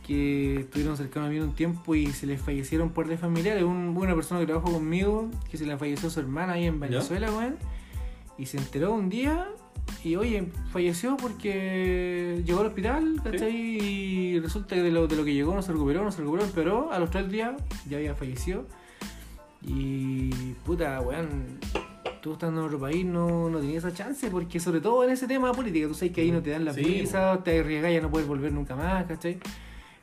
que estuvieron cercanos a mí un tiempo y se les fallecieron por de familiares. Un, una persona que trabajó conmigo, que se le falleció su hermana ahí en Venezuela, weón, y se enteró un día y, oye, falleció porque llegó al hospital, ¿cachai? Y resulta que de lo, de lo que llegó no se recuperó, no se recuperó, pero a los tres días ya había fallecido. Y, puta, weón, tú estando en otro país no, no tenías esa chance, porque sobre todo en ese tema de política, tú sabes que ahí no te dan la Sí, visa, te arriesgas y ya no puedes volver nunca más, ¿cachai?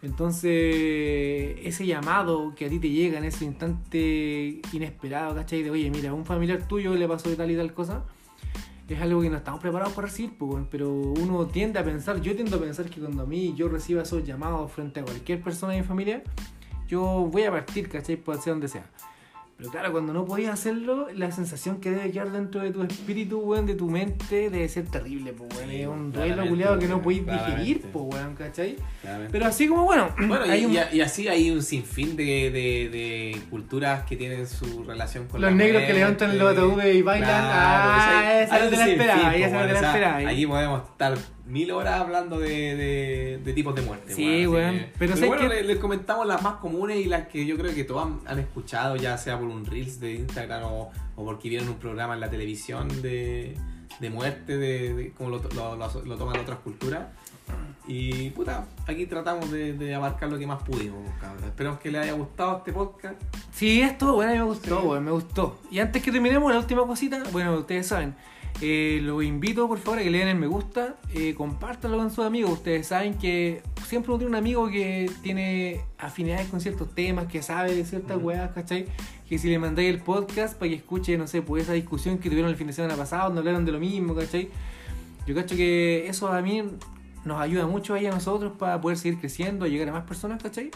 Entonces, ese llamado que a ti te llega en ese instante inesperado, ¿cachai? De, oye, mira, a un familiar tuyo le pasó de tal y tal cosa, es algo que no estamos preparados para recibir, pero uno tiende a pensar, yo tiendo a pensar que cuando a mí yo reciba esos llamados frente a cualquier persona de mi familia, yo voy a partir, ¿cachai? Puede ser donde sea. Pero claro, cuando no podías hacerlo, la sensación que debe quedar dentro de tu espíritu, weón, de tu mente, debe ser terrible, pues, weón. Sí, es un duelo culiado que no podéis digerir, pues, weón, ¿cachai? Claramente. Pero así como, bueno, Bueno, y, hay un- y- y así hay un sinfín de, de, de culturas que tienen su relación con Los la negros que muerte. levantan los ataúdes y bailan. Ah, esa no te la esperaba, esa no te la esperaba. Aquí podemos estar mil horas hablando de, de, de tipos de muerte. Sí, weón. que- Pero Pero, ¿sabes bueno, qué? les, les comentamos las más comunes y las que yo creo que todos han, han escuchado, ya sea por un Reels de Instagram o, o porque vieron un programa en la televisión de, de muerte, de, de cómo lo, lo, lo- lo toman otras culturas. Y puta, aquí tratamos de, de abarcar lo que más pudimos, cabrón. Esperamos que les haya gustado este podcast. Sí, esto, bueno, me gustó, Sí. weón, me gustó. Y antes que terminemos, la última cosita, bueno, ustedes saben, eh, lo invito por favor a que le den el me gusta, eh, compártanlo con sus amigos. Ustedes saben que siempre uno tiene un amigo que tiene afinidades con ciertos temas, que sabe de ciertas Ujú. weas, ¿cachai? Que si le mandáis el podcast para que escuche, no sé, pues esa discusión que tuvieron el fin de semana pasado, donde hablaron de lo mismo, ¿cachai? Yo cacho que eso a mí nos ayuda mucho ahí a nosotros para poder seguir creciendo, llegar a más personas, ¿cachai?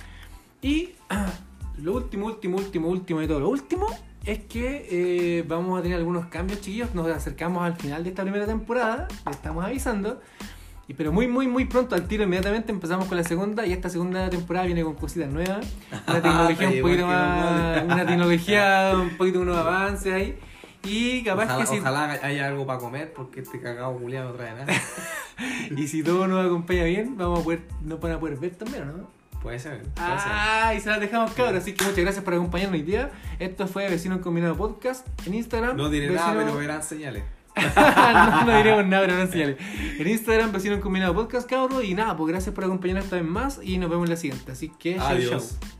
Y lo último, último, último, último de todo, lo último es que eh, vamos a tener algunos cambios, chiquillos. Nos acercamos al final de esta primera temporada, le estamos avisando. Y, pero muy, muy, muy pronto, al tiro, inmediatamente empezamos con la segunda. Y esta segunda temporada viene con cositas nuevas. Una tecnología un poquito más. Una tecnología un poquito unos avances ahí. Y capaz ojalá, que si. ojalá haya algo para comer porque este cagado culiado no trae nada. Y si todo nos acompaña bien, vamos a poder, nos van a poder ver también, ¿o ¿no? Puede ser, puede Ah, y se las dejamos cabros. Así que muchas gracias por acompañarnos hoy día. Esto fue Vecino Combinado Podcast en Instagram. No diré nada, pero verán señales. no, no diremos nada, pero no señales. En Instagram, Vecino Combinado Podcast, cabros. Y nada, pues gracias por acompañarnos esta vez más. Y nos vemos en la siguiente. Así que, chau, Adiós. chau.